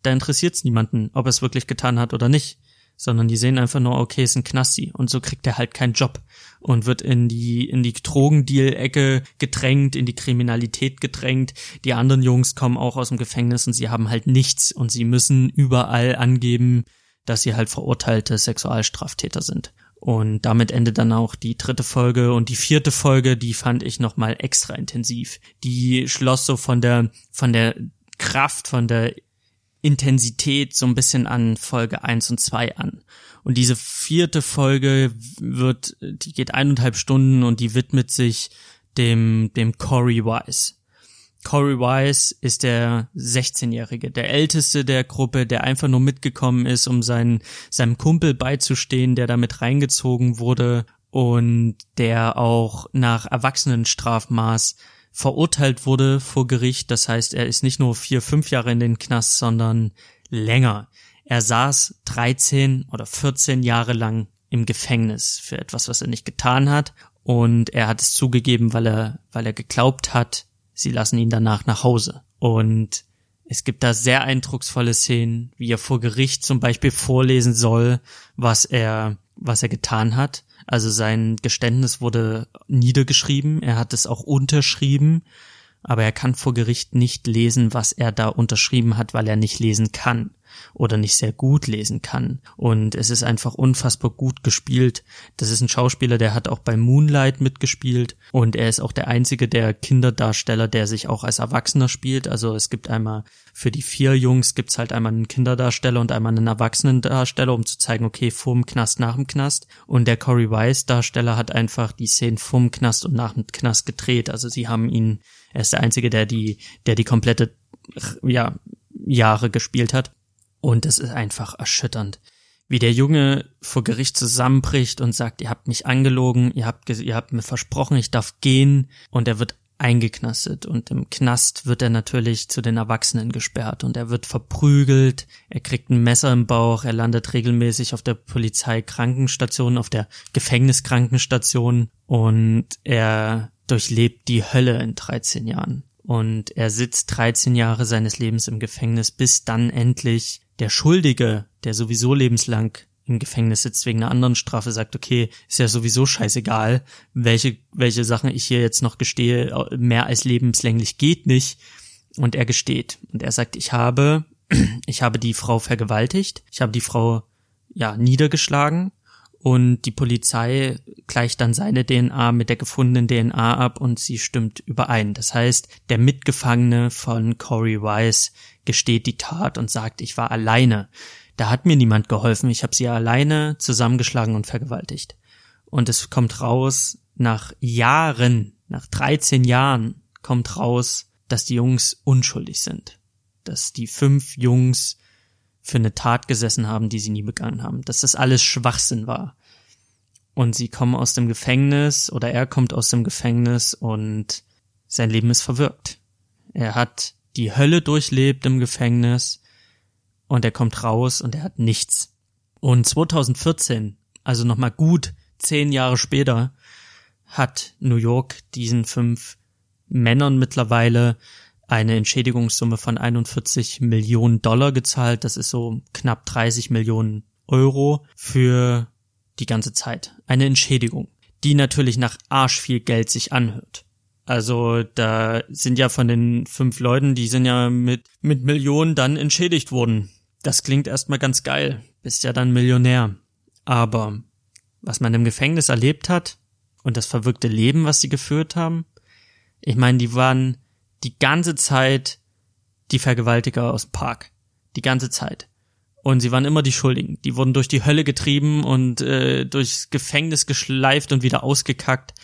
da interessiert es niemanden, ob er es wirklich getan hat oder nicht sondern die sehen einfach nur, okay, ist ein Knasti und so kriegt er halt keinen Job und wird in die in die Drogendeal-Ecke gedrängt, in die Kriminalität gedrängt. Die anderen Jungs kommen auch aus dem Gefängnis und sie haben halt nichts und sie müssen überall angeben, dass sie halt verurteilte Sexualstraftäter sind. Und damit endet dann auch die dritte Folge und die vierte Folge, die fand ich nochmal extra intensiv. Die schloss so von der, von der Kraft, von der Intensität so ein bisschen an Folge eins und zwei an. Und diese vierte Folge wird, die geht eineinhalb Stunden und die widmet sich dem, dem Corey Wise. Corey Wise ist der 16-Jährige, der älteste der Gruppe, der einfach nur mitgekommen ist, um seinen, seinem Kumpel beizustehen, der damit reingezogen wurde und der auch nach Erwachsenenstrafmaß verurteilt wurde vor Gericht. Das heißt, er ist nicht nur vier, fünf Jahre in den Knast, sondern länger. Er saß 13 oder 14 Jahre lang im Gefängnis für etwas, was er nicht getan hat. Und er hat es zugegeben, weil er, weil er geglaubt hat, sie lassen ihn danach nach Hause. Und es gibt da sehr eindrucksvolle Szenen, wie er vor Gericht zum Beispiel vorlesen soll, was er, was er getan hat. Also sein Geständnis wurde niedergeschrieben, er hat es auch unterschrieben, aber er kann vor Gericht nicht lesen, was er da unterschrieben hat, weil er nicht lesen kann oder nicht sehr gut lesen kann. Und es ist einfach unfassbar gut gespielt. Das ist ein Schauspieler, der hat auch bei Moonlight mitgespielt und er ist auch der einzige der Kinderdarsteller, der sich auch als Erwachsener spielt. Also es gibt einmal für die vier Jungs gibt's halt einmal einen Kinderdarsteller und einmal einen Erwachsenendarsteller, um zu zeigen, okay, vorm Knast, nach dem Knast. Und der Corey Weiss Darsteller hat einfach die Szenen vorm Knast und nach dem Knast gedreht. Also sie haben ihn, er ist der einzige, der die, der die komplette, ja, Jahre gespielt hat. Und es ist einfach erschütternd, wie der Junge vor Gericht zusammenbricht und sagt, ihr habt mich angelogen, ihr habt, ihr habt mir versprochen, ich darf gehen. Und er wird eingeknastet. Und im Knast wird er natürlich zu den Erwachsenen gesperrt. Und er wird verprügelt, er kriegt ein Messer im Bauch, er landet regelmäßig auf der Polizeikrankenstation, auf der Gefängniskrankenstation und er durchlebt die Hölle in 13 Jahren. Und er sitzt 13 Jahre seines Lebens im Gefängnis, bis dann endlich der Schuldige, der sowieso lebenslang im Gefängnis sitzt wegen einer anderen Strafe, sagt, okay, ist ja sowieso scheißegal, welche, welche Sachen ich hier jetzt noch gestehe, mehr als lebenslänglich geht nicht. Und er gesteht. Und er sagt, ich habe, ich habe die Frau vergewaltigt, ich habe die Frau, ja, niedergeschlagen und die Polizei gleicht dann seine DNA mit der gefundenen DNA ab und sie stimmt überein. Das heißt, der Mitgefangene von Corey Weiss gesteht die Tat und sagt, ich war alleine. Da hat mir niemand geholfen, ich habe sie alleine zusammengeschlagen und vergewaltigt. Und es kommt raus, nach Jahren, nach 13 Jahren kommt raus, dass die Jungs unschuldig sind. Dass die fünf Jungs für eine Tat gesessen haben, die sie nie begangen haben, dass das alles Schwachsinn war. Und sie kommen aus dem Gefängnis oder er kommt aus dem Gefängnis und sein Leben ist verwirkt. Er hat die Hölle durchlebt im Gefängnis und er kommt raus und er hat nichts. Und 2014, also nochmal gut zehn Jahre später, hat New York diesen fünf Männern mittlerweile eine Entschädigungssumme von 41 Millionen Dollar gezahlt. Das ist so knapp 30 Millionen Euro für die ganze Zeit. Eine Entschädigung, die natürlich nach Arsch viel Geld sich anhört. Also da sind ja von den fünf Leuten, die sind ja mit, mit Millionen dann entschädigt worden. Das klingt erstmal ganz geil. Bist ja dann Millionär. Aber was man im Gefängnis erlebt hat und das verwirkte Leben, was sie geführt haben, ich meine, die waren die ganze Zeit die Vergewaltiger aus dem Park. Die ganze Zeit. Und sie waren immer die Schuldigen. Die wurden durch die Hölle getrieben und äh, durchs Gefängnis geschleift und wieder ausgekackt.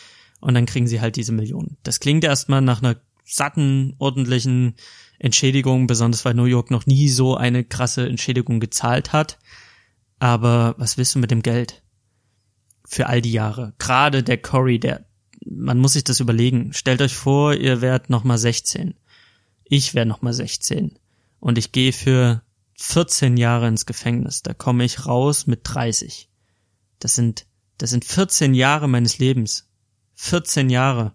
Und dann kriegen sie halt diese Millionen. Das klingt erstmal nach einer satten, ordentlichen Entschädigung, besonders weil New York noch nie so eine krasse Entschädigung gezahlt hat. Aber was willst du mit dem Geld? Für all die Jahre. Gerade der Cory, der man muss sich das überlegen. Stellt euch vor, ihr werdet nochmal 16. Ich werde nochmal 16. Und ich gehe für 14 Jahre ins Gefängnis. Da komme ich raus mit 30. Das sind, das sind 14 Jahre meines Lebens. 14 Jahre,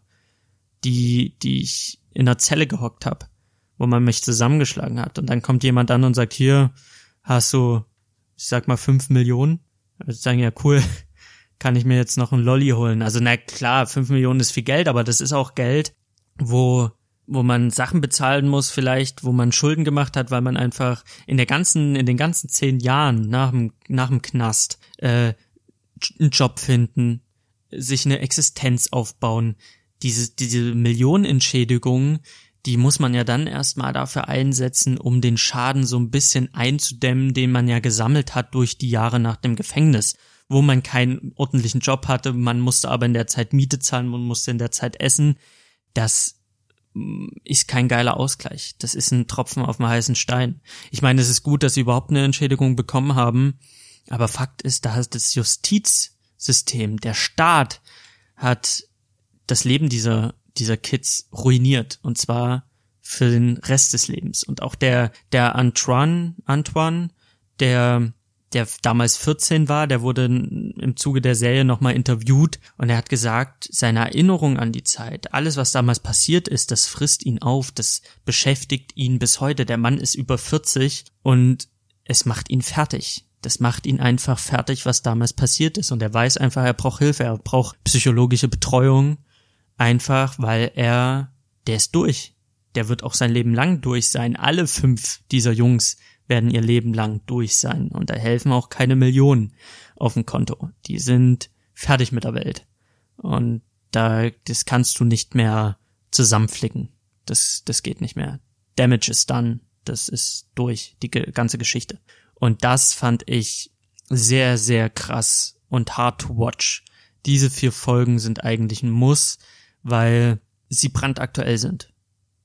die, die ich in der Zelle gehockt habe, wo man mich zusammengeschlagen hat. Und dann kommt jemand an und sagt, hier hast du, ich sag mal, 5 Millionen. Also sagen, ja, cool, kann ich mir jetzt noch einen Lolly holen. Also na klar, fünf Millionen ist viel Geld, aber das ist auch Geld, wo wo man Sachen bezahlen muss, vielleicht, wo man Schulden gemacht hat, weil man einfach in der ganzen, in den ganzen zehn Jahren nach dem, nach dem Knast äh, einen Job finden, sich eine Existenz aufbauen. Diese, diese Millionenentschädigungen, die muss man ja dann erstmal dafür einsetzen, um den Schaden so ein bisschen einzudämmen, den man ja gesammelt hat durch die Jahre nach dem Gefängnis wo man keinen ordentlichen Job hatte, man musste aber in der Zeit Miete zahlen, man musste in der Zeit essen. Das mm, ist kein geiler Ausgleich. Das ist ein Tropfen auf dem heißen Stein. Ich meine, es ist gut, dass sie überhaupt eine Entschädigung bekommen haben, aber Fakt ist, da hat das Justizsystem, der Staat hat das Leben dieser dieser Kids ruiniert. Und zwar für den Rest des Lebens. Und auch der, der Antoine, Antoine, der, der damals 14 war, der wurde im Zuge der Serie nochmal interviewt und er hat gesagt, seine Erinnerung an die Zeit, alles was damals passiert ist, das frisst ihn auf, das beschäftigt ihn bis heute. Der Mann ist über 40 und es macht ihn fertig. Das macht ihn einfach fertig, was damals passiert ist. Und er weiß einfach, er braucht Hilfe, er braucht psychologische Betreuung. Einfach, weil er, der ist durch. Der wird auch sein Leben lang durch sein. Alle fünf dieser Jungs werden ihr Leben lang durch sein. Und da helfen auch keine Millionen auf dem Konto. Die sind fertig mit der Welt. Und da, das kannst du nicht mehr zusammenflicken. Das, das geht nicht mehr. Damage is done. Das ist durch, die ganze Geschichte. Und das fand ich sehr, sehr krass und hard to watch. Diese vier Folgen sind eigentlich ein Muss, weil sie brandaktuell sind.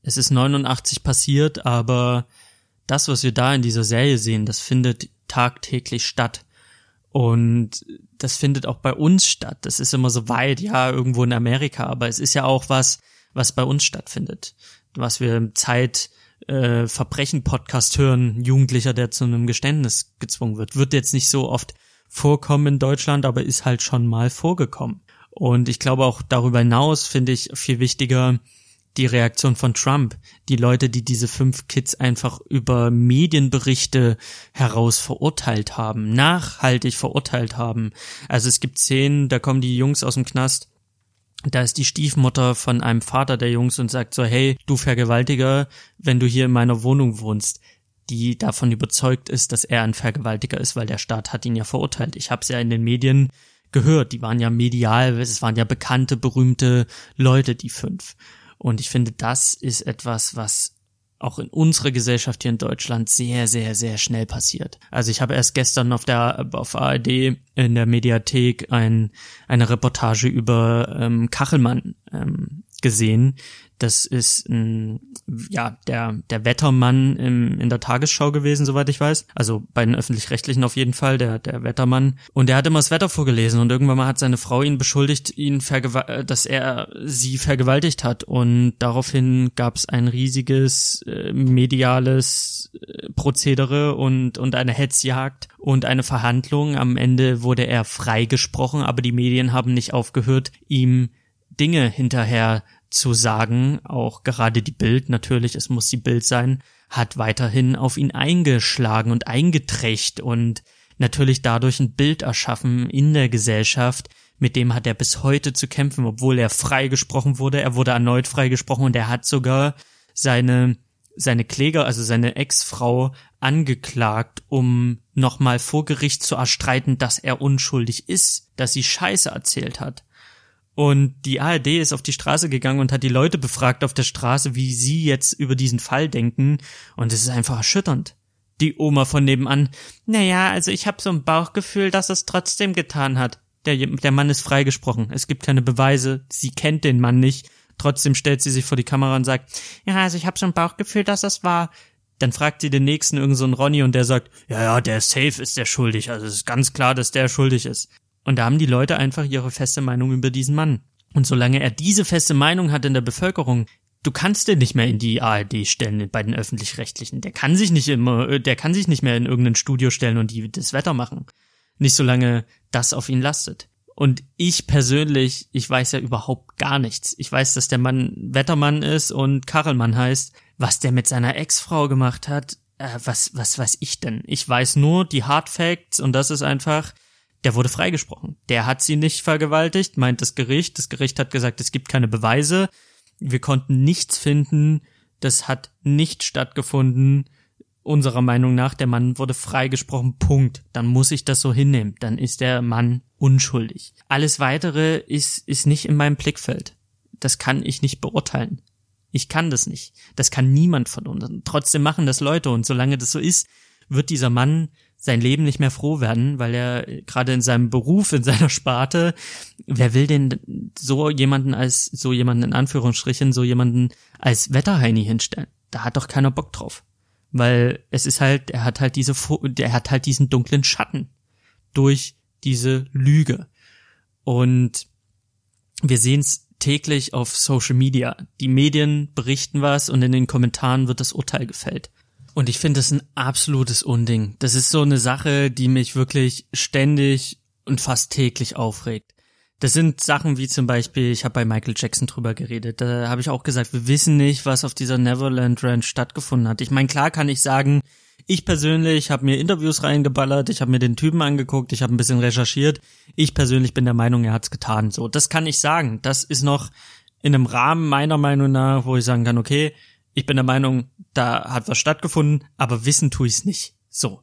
Es ist 89 passiert, aber das, was wir da in dieser Serie sehen, das findet tagtäglich statt. Und das findet auch bei uns statt. Das ist immer so weit, ja, irgendwo in Amerika, aber es ist ja auch was, was bei uns stattfindet. Was wir im Zeit, äh, Verbrechen-Podcast hören, Jugendlicher, der zu einem Geständnis gezwungen wird. Wird jetzt nicht so oft vorkommen in Deutschland, aber ist halt schon mal vorgekommen. Und ich glaube auch darüber hinaus finde ich viel wichtiger die Reaktion von Trump. Die Leute, die diese fünf Kids einfach über Medienberichte heraus verurteilt haben, nachhaltig verurteilt haben. Also es gibt Szenen, da kommen die Jungs aus dem Knast da ist die Stiefmutter von einem Vater der Jungs und sagt so, hey, du Vergewaltiger, wenn du hier in meiner Wohnung wohnst, die davon überzeugt ist, dass er ein Vergewaltiger ist, weil der Staat hat ihn ja verurteilt. Ich habe es ja in den Medien gehört, die waren ja medial, es waren ja bekannte, berühmte Leute, die fünf. Und ich finde, das ist etwas, was auch in unserer Gesellschaft hier in Deutschland sehr, sehr, sehr schnell passiert. Also ich habe erst gestern auf der auf ARD in der Mediathek ein, eine Reportage über ähm, Kachelmann ähm, gesehen, das ist ein, ja, der, der Wettermann im, in der Tagesschau gewesen, soweit ich weiß. Also bei den Öffentlich-Rechtlichen auf jeden Fall, der, der Wettermann. Und er hat immer das Wetter vorgelesen und irgendwann mal hat seine Frau ihn beschuldigt, ihn dass er sie vergewaltigt hat. Und daraufhin gab es ein riesiges äh, mediales äh, Prozedere und, und eine Hetzjagd und eine Verhandlung. Am Ende wurde er freigesprochen, aber die Medien haben nicht aufgehört, ihm Dinge hinterher zu sagen, auch gerade die Bild natürlich, es muss die Bild sein, hat weiterhin auf ihn eingeschlagen und eingeträcht und natürlich dadurch ein Bild erschaffen in der Gesellschaft, mit dem hat er bis heute zu kämpfen, obwohl er freigesprochen wurde. Er wurde erneut freigesprochen und er hat sogar seine, seine Kläger, also seine Ex-Frau angeklagt, um nochmal vor Gericht zu erstreiten, dass er unschuldig ist, dass sie Scheiße erzählt hat. Und die ARD ist auf die Straße gegangen und hat die Leute befragt auf der Straße, wie sie jetzt über diesen Fall denken. Und es ist einfach erschütternd. Die Oma von nebenan, naja, also ich habe so ein Bauchgefühl, dass es trotzdem getan hat. Der, der Mann ist freigesprochen. Es gibt keine Beweise. Sie kennt den Mann nicht. Trotzdem stellt sie sich vor die Kamera und sagt, ja, also ich habe so ein Bauchgefühl, dass das war. Dann fragt sie den nächsten irgend so Ronny und der sagt, ja, ja, der Safe ist der schuldig. Also es ist ganz klar, dass der schuldig ist. Und da haben die Leute einfach ihre feste Meinung über diesen Mann. Und solange er diese feste Meinung hat in der Bevölkerung, du kannst den nicht mehr in die ARD stellen bei den öffentlich-rechtlichen. Der kann sich nicht immer, äh, der kann sich nicht mehr in irgendein Studio stellen und die das Wetter machen. Nicht solange das auf ihn lastet. Und ich persönlich, ich weiß ja überhaupt gar nichts. Ich weiß, dass der Mann Wettermann ist und Karelmann heißt. Was der mit seiner Ex-Frau gemacht hat, äh, was, was weiß ich denn? Ich weiß nur die Hard Facts und das ist einfach, der wurde freigesprochen. Der hat sie nicht vergewaltigt, meint das Gericht. Das Gericht hat gesagt, es gibt keine Beweise. Wir konnten nichts finden. Das hat nicht stattgefunden. Unserer Meinung nach, der Mann wurde freigesprochen. Punkt. Dann muss ich das so hinnehmen. Dann ist der Mann unschuldig. Alles weitere ist, ist nicht in meinem Blickfeld. Das kann ich nicht beurteilen. Ich kann das nicht. Das kann niemand von uns. Trotzdem machen das Leute und solange das so ist, wird dieser Mann sein Leben nicht mehr froh werden, weil er gerade in seinem Beruf, in seiner Sparte, wer will denn so jemanden als, so jemanden in Anführungsstrichen, so jemanden als Wetterheini hinstellen? Da hat doch keiner Bock drauf. Weil es ist halt, er hat halt diese, er hat halt diesen dunklen Schatten durch diese Lüge. Und wir sehen es täglich auf Social Media. Die Medien berichten was und in den Kommentaren wird das Urteil gefällt. Und ich finde das ein absolutes Unding. Das ist so eine Sache, die mich wirklich ständig und fast täglich aufregt. Das sind Sachen wie zum Beispiel, ich habe bei Michael Jackson drüber geredet, da habe ich auch gesagt, wir wissen nicht, was auf dieser Neverland Ranch stattgefunden hat. Ich meine, klar kann ich sagen, ich persönlich habe mir Interviews reingeballert, ich habe mir den Typen angeguckt, ich habe ein bisschen recherchiert. Ich persönlich bin der Meinung, er hat's getan. So, das kann ich sagen. Das ist noch in einem Rahmen meiner Meinung nach, wo ich sagen kann, okay, ich bin der Meinung, da hat was stattgefunden, aber wissen tue ich es nicht. So,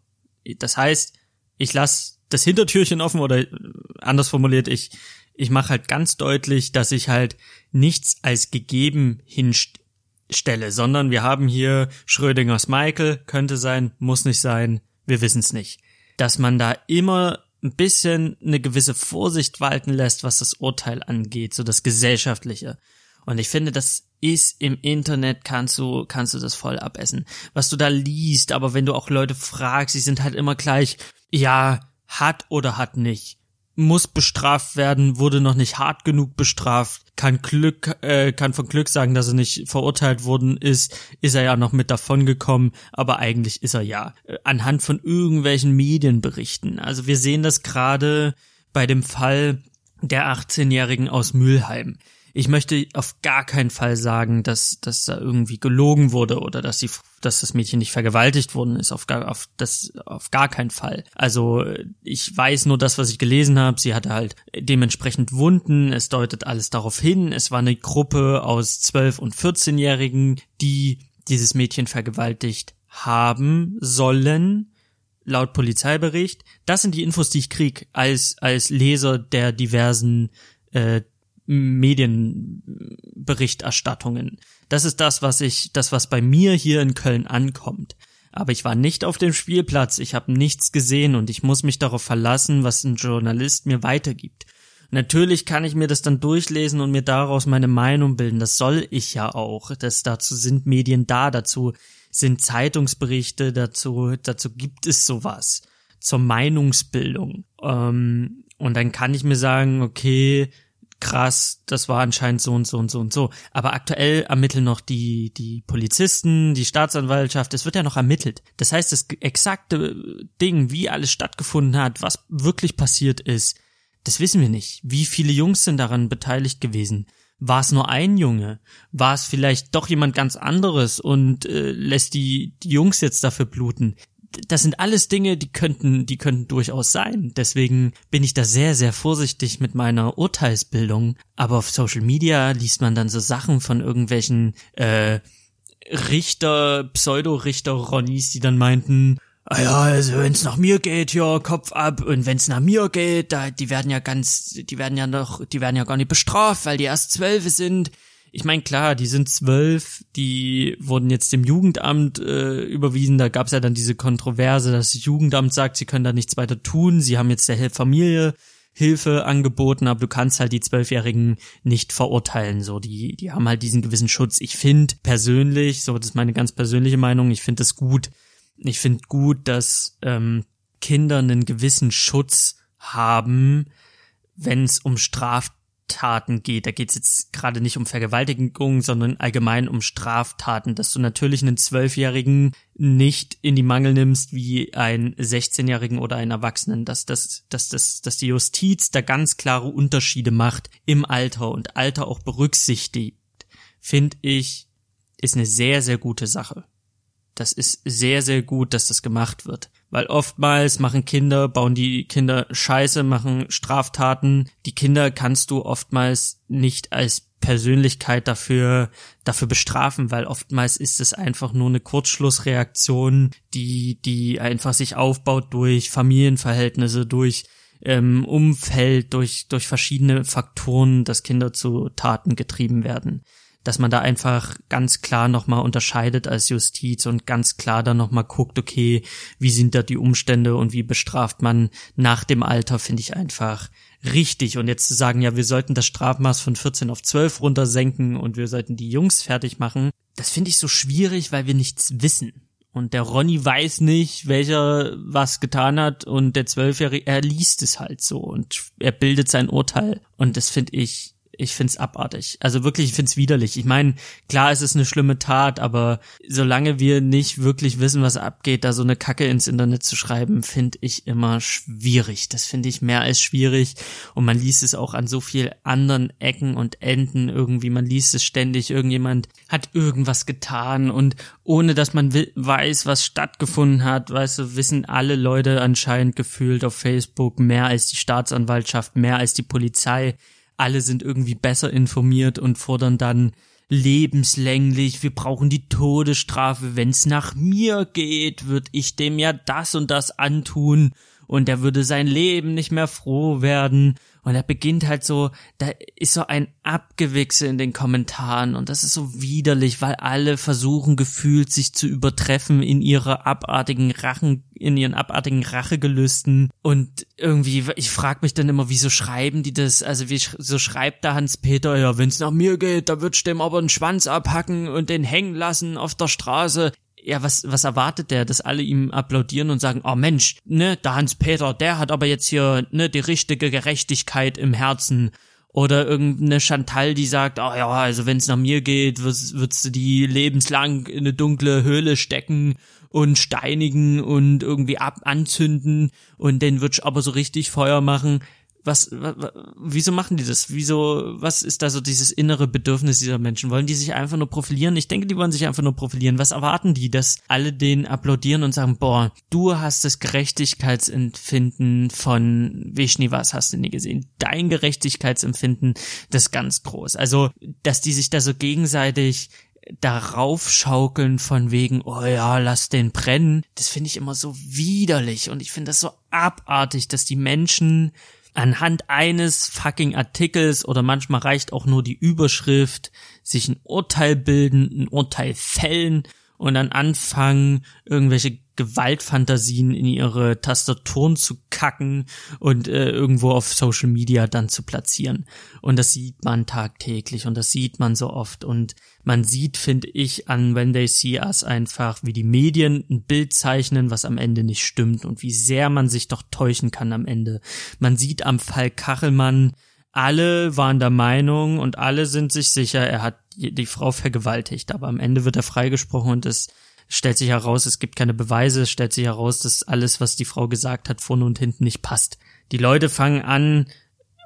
das heißt, ich lasse das Hintertürchen offen oder anders formuliert, ich ich mache halt ganz deutlich, dass ich halt nichts als gegeben hinstelle, sondern wir haben hier Schrödingers Michael, könnte sein, muss nicht sein, wir wissen es nicht. Dass man da immer ein bisschen eine gewisse Vorsicht walten lässt, was das Urteil angeht, so das Gesellschaftliche. Und ich finde, das ist im Internet kannst du, kannst du das voll abessen. Was du da liest, aber wenn du auch Leute fragst, sie sind halt immer gleich, ja, hat oder hat nicht muss bestraft werden, wurde noch nicht hart genug bestraft, kann Glück, äh, kann von Glück sagen, dass er nicht verurteilt worden ist, ist er ja noch mit davon gekommen, aber eigentlich ist er ja äh, anhand von irgendwelchen Medienberichten. Also wir sehen das gerade bei dem Fall der 18-Jährigen aus Mülheim ich möchte auf gar keinen Fall sagen, dass, dass da irgendwie gelogen wurde oder dass sie, dass das Mädchen nicht vergewaltigt worden ist. Auf gar, auf das, auf gar keinen Fall. Also ich weiß nur das, was ich gelesen habe. Sie hatte halt dementsprechend Wunden. Es deutet alles darauf hin. Es war eine Gruppe aus 12 und 14-Jährigen, die dieses Mädchen vergewaltigt haben sollen laut Polizeibericht. Das sind die Infos, die ich krieg als als Leser der diversen äh, Medienberichterstattungen. Das ist das, was ich, das, was bei mir hier in Köln ankommt. Aber ich war nicht auf dem Spielplatz, ich habe nichts gesehen und ich muss mich darauf verlassen, was ein Journalist mir weitergibt. Natürlich kann ich mir das dann durchlesen und mir daraus meine Meinung bilden. Das soll ich ja auch. Das, dazu sind Medien da, dazu sind Zeitungsberichte, dazu, dazu gibt es sowas zur Meinungsbildung. Ähm, und dann kann ich mir sagen, okay, krass, das war anscheinend so und so und so und so. Aber aktuell ermitteln noch die, die Polizisten, die Staatsanwaltschaft, es wird ja noch ermittelt. Das heißt, das exakte Ding, wie alles stattgefunden hat, was wirklich passiert ist, das wissen wir nicht. Wie viele Jungs sind daran beteiligt gewesen? War es nur ein Junge? War es vielleicht doch jemand ganz anderes und äh, lässt die, die Jungs jetzt dafür bluten? Das sind alles Dinge, die könnten, die könnten durchaus sein. Deswegen bin ich da sehr, sehr vorsichtig mit meiner Urteilsbildung. Aber auf Social Media liest man dann so Sachen von irgendwelchen äh, Richter, Pseudo-Richter-Ronnies, die dann meinten, ah ja, also wenn's nach mir geht, ja, Kopf ab. Und wenn's nach mir geht, da, die werden ja ganz, die werden ja noch, die werden ja gar nicht bestraft, weil die erst zwölf sind ich meine, klar, die sind zwölf, die wurden jetzt dem Jugendamt äh, überwiesen. Da gab es ja dann diese Kontroverse, dass das Jugendamt sagt, sie können da nichts weiter tun. Sie haben jetzt der Familie Hilfe angeboten, aber du kannst halt die Zwölfjährigen nicht verurteilen. So, die, die haben halt diesen gewissen Schutz. Ich finde persönlich, so, das ist meine ganz persönliche Meinung, ich finde das gut. Ich finde gut, dass ähm, Kinder einen gewissen Schutz haben, wenn es um Straf Straftaten geht, da geht es jetzt gerade nicht um Vergewaltigung, sondern allgemein um Straftaten, dass du natürlich einen Zwölfjährigen nicht in die Mangel nimmst wie einen 16-Jährigen oder einen Erwachsenen, dass, dass, dass, dass, dass die Justiz da ganz klare Unterschiede macht im Alter und Alter auch berücksichtigt, finde ich, ist eine sehr, sehr gute Sache. Das ist sehr, sehr gut, dass das gemacht wird. Weil oftmals machen Kinder, bauen die Kinder Scheiße, machen Straftaten. Die Kinder kannst du oftmals nicht als Persönlichkeit dafür, dafür bestrafen, weil oftmals ist es einfach nur eine Kurzschlussreaktion, die, die einfach sich aufbaut durch Familienverhältnisse, durch ähm, Umfeld, durch, durch verschiedene Faktoren, dass Kinder zu Taten getrieben werden dass man da einfach ganz klar nochmal unterscheidet als Justiz und ganz klar dann nochmal guckt, okay, wie sind da die Umstände und wie bestraft man nach dem Alter, finde ich einfach richtig. Und jetzt zu sagen, ja, wir sollten das Strafmaß von 14 auf 12 runtersenken und wir sollten die Jungs fertig machen, das finde ich so schwierig, weil wir nichts wissen. Und der Ronny weiß nicht, welcher was getan hat und der Zwölfjährige, er liest es halt so und er bildet sein Urteil. Und das finde ich ich find's abartig. Also wirklich, ich find's widerlich. Ich meine, klar, es ist eine schlimme Tat, aber solange wir nicht wirklich wissen, was abgeht, da so eine Kacke ins Internet zu schreiben, finde ich immer schwierig. Das finde ich mehr als schwierig. Und man liest es auch an so viel anderen Ecken und Enden irgendwie. Man liest es ständig. Irgendjemand hat irgendwas getan und ohne dass man weiß, was stattgefunden hat, weißt du, wissen alle Leute anscheinend gefühlt auf Facebook mehr als die Staatsanwaltschaft, mehr als die Polizei alle sind irgendwie besser informiert und fordern dann lebenslänglich, wir brauchen die Todesstrafe, wenn's nach mir geht, würde ich dem ja das und das antun. Und er würde sein Leben nicht mehr froh werden und er beginnt halt so, da ist so ein Abgewichse in den Kommentaren und das ist so widerlich, weil alle versuchen gefühlt sich zu übertreffen in ihrer abartigen Rachen, in ihren abartigen Rachegelüsten und irgendwie, ich frag mich dann immer, wieso schreiben die das? Also wie so schreibt da Hans Peter, ja, wenn's nach mir geht, da würd's dem aber einen Schwanz abhacken und den hängen lassen auf der Straße ja, was, was erwartet der, dass alle ihm applaudieren und sagen, oh Mensch, ne, der Hans-Peter, der hat aber jetzt hier, ne, die richtige Gerechtigkeit im Herzen. Oder irgendeine Chantal, die sagt, oh ja, also wenn es nach mir geht, würdest, du die lebenslang in eine dunkle Höhle stecken und steinigen und irgendwie ab anzünden und den würdest aber so richtig Feuer machen was, was, wieso machen die das? Wieso, was ist da so dieses innere Bedürfnis dieser Menschen? Wollen die sich einfach nur profilieren? Ich denke, die wollen sich einfach nur profilieren. Was erwarten die, dass alle denen applaudieren und sagen, boah, du hast das Gerechtigkeitsempfinden von was hast du nie gesehen. Dein Gerechtigkeitsempfinden, das ist ganz groß. Also, dass die sich da so gegenseitig darauf schaukeln von wegen, oh ja, lass den brennen, das finde ich immer so widerlich und ich finde das so abartig, dass die Menschen anhand eines fucking Artikels oder manchmal reicht auch nur die Überschrift sich ein Urteil bilden, ein Urteil fällen und dann anfangen, irgendwelche Gewaltfantasien in ihre Tastaturen zu kacken und äh, irgendwo auf Social Media dann zu platzieren. Und das sieht man tagtäglich und das sieht man so oft. Und man sieht, finde ich, an When They See Us einfach, wie die Medien ein Bild zeichnen, was am Ende nicht stimmt und wie sehr man sich doch täuschen kann am Ende. Man sieht am Fall Kachelmann, alle waren der Meinung und alle sind sich sicher, er hat die Frau vergewaltigt, aber am Ende wird er freigesprochen und es stellt sich heraus, es gibt keine Beweise, es stellt sich heraus, dass alles, was die Frau gesagt hat, vorne und hinten nicht passt. Die Leute fangen an,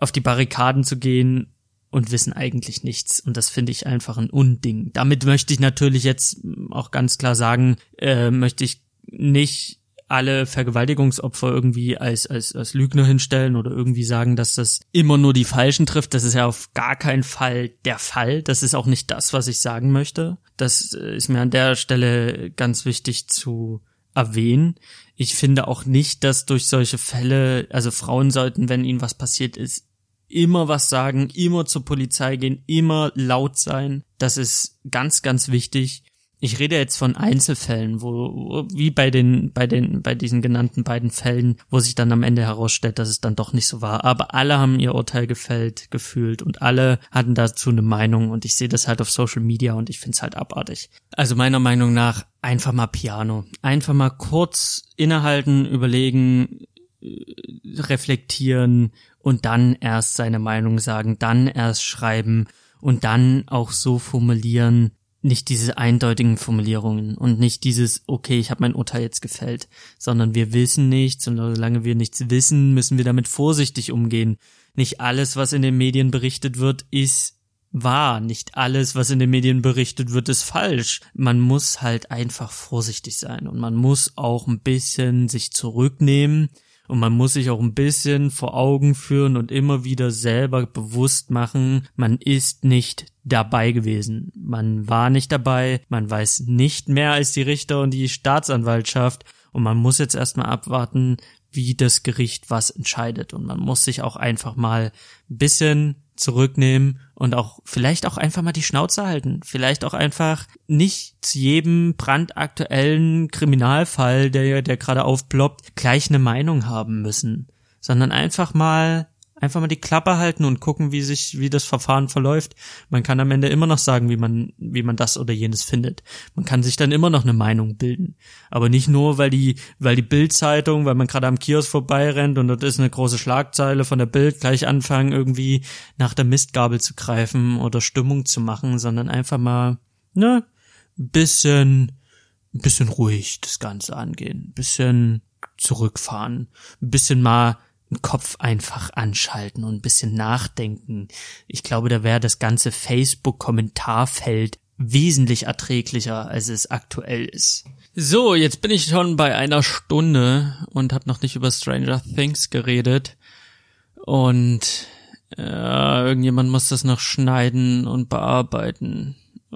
auf die Barrikaden zu gehen und wissen eigentlich nichts. Und das finde ich einfach ein Unding. Damit möchte ich natürlich jetzt auch ganz klar sagen, äh, möchte ich nicht alle Vergewaltigungsopfer irgendwie als, als, als Lügner hinstellen oder irgendwie sagen, dass das immer nur die Falschen trifft. Das ist ja auf gar keinen Fall der Fall. Das ist auch nicht das, was ich sagen möchte. Das äh, ist mir an der Stelle ganz wichtig zu erwähnen. Ich finde auch nicht, dass durch solche Fälle, also Frauen sollten, wenn ihnen was passiert ist, immer was sagen, immer zur Polizei gehen, immer laut sein. Das ist ganz, ganz wichtig ich rede jetzt von Einzelfällen, wo, wie bei den, bei den, bei diesen genannten beiden Fällen, wo sich dann am Ende herausstellt, dass es dann doch nicht so war. Aber alle haben ihr Urteil gefällt, gefühlt und alle hatten dazu eine Meinung und ich sehe das halt auf Social Media und ich finde es halt abartig. Also meiner Meinung nach einfach mal Piano. Einfach mal kurz innehalten, überlegen, äh, reflektieren und dann erst seine Meinung sagen, dann erst schreiben und dann auch so formulieren, nicht diese eindeutigen Formulierungen und nicht dieses, okay, ich habe mein Urteil jetzt gefällt, sondern wir wissen nichts und solange wir nichts wissen, müssen wir damit vorsichtig umgehen. Nicht alles, was in den Medien berichtet wird, ist wahr. Nicht alles, was in den Medien berichtet wird, ist falsch. Man muss halt einfach vorsichtig sein und man muss auch ein bisschen sich zurücknehmen und man muss sich auch ein bisschen vor Augen führen und immer wieder selber bewusst machen, man ist nicht dabei gewesen. Man war nicht dabei, man weiß nicht mehr als die Richter und die Staatsanwaltschaft und man muss jetzt erstmal abwarten, wie das Gericht was entscheidet und man muss sich auch einfach mal ein bisschen zurücknehmen und auch vielleicht auch einfach mal die Schnauze halten. Vielleicht auch einfach nicht zu jedem brandaktuellen Kriminalfall, der, der gerade aufploppt, gleich eine Meinung haben müssen, sondern einfach mal einfach mal die Klappe halten und gucken, wie sich, wie das Verfahren verläuft. Man kann am Ende immer noch sagen, wie man, wie man das oder jenes findet. Man kann sich dann immer noch eine Meinung bilden. Aber nicht nur, weil die, weil die Bildzeitung, weil man gerade am Kiosk vorbeirennt und dort ist eine große Schlagzeile von der Bild gleich anfangen, irgendwie nach der Mistgabel zu greifen oder Stimmung zu machen, sondern einfach mal, ne, bisschen, bisschen ruhig das Ganze angehen, bisschen zurückfahren, bisschen mal den Kopf einfach anschalten und ein bisschen nachdenken. Ich glaube, da wäre das ganze Facebook-Kommentarfeld wesentlich erträglicher, als es aktuell ist. So, jetzt bin ich schon bei einer Stunde und habe noch nicht über Stranger Things geredet. Und äh, irgendjemand muss das noch schneiden und bearbeiten.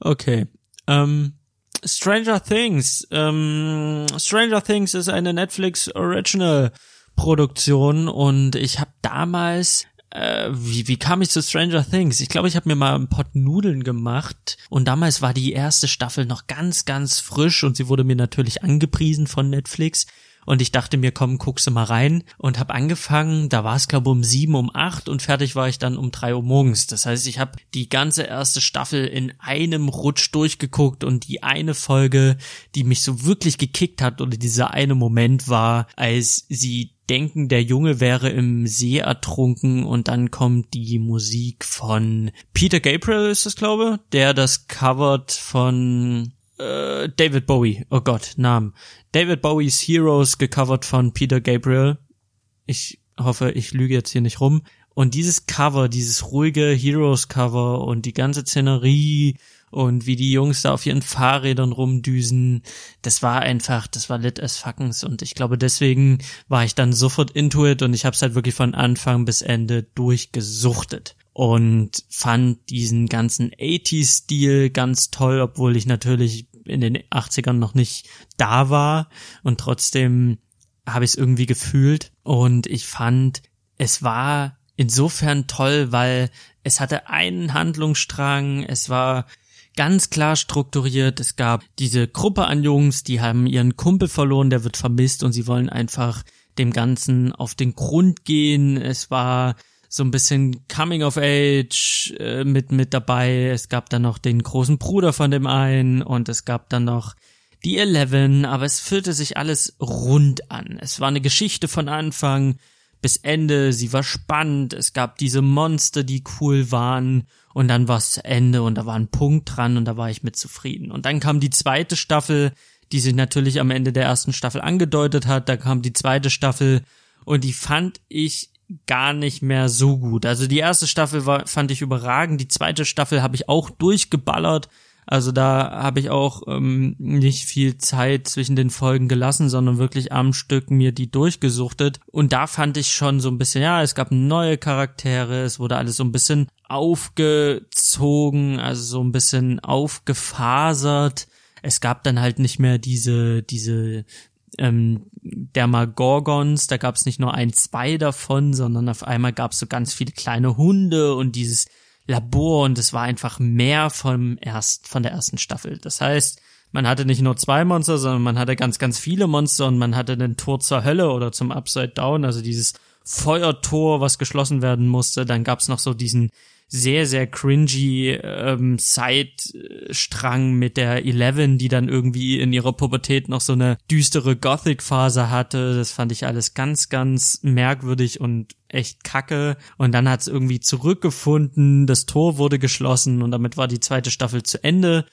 okay. Ähm, Stranger Things. Ähm, Stranger Things ist eine Netflix Original Produktion und ich habe damals äh, wie, wie kam ich zu Stranger Things? Ich glaube, ich habe mir mal ein Pot Nudeln gemacht und damals war die erste Staffel noch ganz, ganz frisch und sie wurde mir natürlich angepriesen von Netflix und ich dachte mir, komm, guckst du mal rein und habe angefangen, da war es glaube um sieben, um acht und fertig war ich dann um drei Uhr morgens. Das heißt, ich habe die ganze erste Staffel in einem Rutsch durchgeguckt und die eine Folge, die mich so wirklich gekickt hat oder dieser eine Moment war, als sie denken, der Junge wäre im See ertrunken und dann kommt die Musik von Peter Gabriel ist das glaube, der das covert von äh, David Bowie. Oh Gott, Namen. David Bowies Heroes gecovert von Peter Gabriel. Ich hoffe, ich lüge jetzt hier nicht rum. Und dieses Cover, dieses ruhige Heroes Cover und die ganze Szenerie und wie die Jungs da auf ihren Fahrrädern rumdüsen, das war einfach, das war lit as fuckens und ich glaube deswegen war ich dann sofort into it und ich habe es halt wirklich von Anfang bis Ende durchgesuchtet und fand diesen ganzen 80s-Stil ganz toll, obwohl ich natürlich in den 80ern noch nicht da war und trotzdem habe ich es irgendwie gefühlt und ich fand, es war insofern toll, weil es hatte einen Handlungsstrang, es war ganz klar strukturiert. Es gab diese Gruppe an Jungs, die haben ihren Kumpel verloren, der wird vermisst und sie wollen einfach dem Ganzen auf den Grund gehen. Es war so ein bisschen Coming of Age äh, mit mit dabei. Es gab dann noch den großen Bruder von dem einen und es gab dann noch die Eleven, aber es fühlte sich alles rund an. Es war eine Geschichte von Anfang bis Ende, sie war spannend, es gab diese Monster, die cool waren und dann war es zu Ende und da war ein Punkt dran und da war ich mit zufrieden. Und dann kam die zweite Staffel, die sich natürlich am Ende der ersten Staffel angedeutet hat, da kam die zweite Staffel und die fand ich gar nicht mehr so gut. Also die erste Staffel war, fand ich überragend, die zweite Staffel habe ich auch durchgeballert. Also da habe ich auch ähm, nicht viel Zeit zwischen den Folgen gelassen, sondern wirklich am Stück mir die durchgesuchtet. Und da fand ich schon so ein bisschen, ja, es gab neue Charaktere, es wurde alles so ein bisschen aufgezogen, also so ein bisschen aufgefasert. Es gab dann halt nicht mehr diese, diese ähm, Dermagorgons, da gab es nicht nur ein, zwei davon, sondern auf einmal gab es so ganz viele kleine Hunde und dieses Labor und es war einfach mehr vom erst, von der ersten Staffel. Das heißt, man hatte nicht nur zwei Monster, sondern man hatte ganz, ganz viele Monster und man hatte den Tor zur Hölle oder zum Upside Down, also dieses Feuertor, was geschlossen werden musste. Dann gab's noch so diesen sehr, sehr cringy ähm, Side-Strang mit der Eleven, die dann irgendwie in ihrer Pubertät noch so eine düstere Gothic-Phase hatte. Das fand ich alles ganz, ganz merkwürdig und echt kacke. Und dann hat's irgendwie zurückgefunden, das Tor wurde geschlossen und damit war die zweite Staffel zu Ende.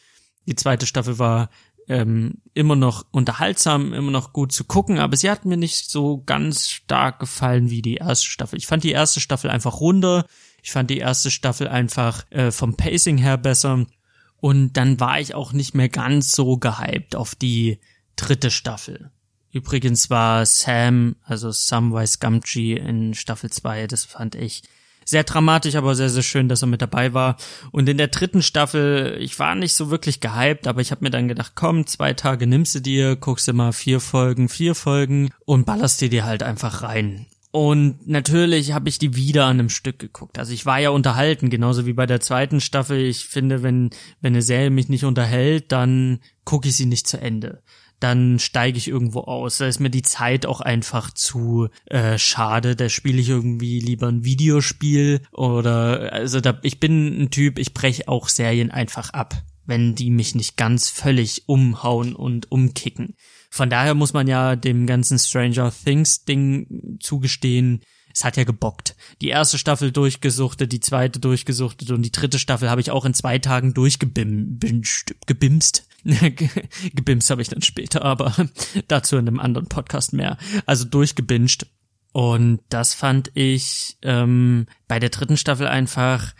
Die zweite Staffel war ähm, immer noch unterhaltsam, immer noch gut zu gucken, aber sie hat mir nicht so ganz stark gefallen wie die erste Staffel. Ich fand die erste Staffel einfach runder. Ich fand die erste Staffel einfach äh, vom Pacing her besser. Und dann war ich auch nicht mehr ganz so gehypt auf die dritte Staffel. Übrigens war Sam, also Samwise Gamgee in Staffel 2, das fand ich sehr dramatisch, aber sehr, sehr schön, dass er mit dabei war. Und in der dritten Staffel, ich war nicht so wirklich gehypt, aber ich habe mir dann gedacht, komm, zwei Tage nimmst du dir, guckst dir mal vier Folgen, vier Folgen und ballerst dir die halt einfach rein. Und natürlich habe ich die wieder an einem Stück geguckt. Also ich war ja unterhalten, genauso wie bei der zweiten Staffel. Ich finde, wenn, wenn eine Serie mich nicht unterhält, dann gucke ich sie nicht zu Ende. dann steige ich irgendwo aus. Da ist mir die Zeit auch einfach zu äh, schade. Da spiele ich irgendwie lieber ein Videospiel oder also da ich bin ein Typ, ich breche auch Serien einfach ab, wenn die mich nicht ganz völlig umhauen und umkicken. Von daher muss man ja dem ganzen Stranger Things Ding zugestehen, es hat ja gebockt. Die erste Staffel durchgesuchtet, die zweite durchgesuchtet und die dritte Staffel habe ich auch in zwei Tagen durchgebimst. Gebimst. Habe ich dann später, aber dazu in einem anderen Podcast mehr. Also durchgebinged. Und das fand ich ähm, bei der dritten Staffel einfach,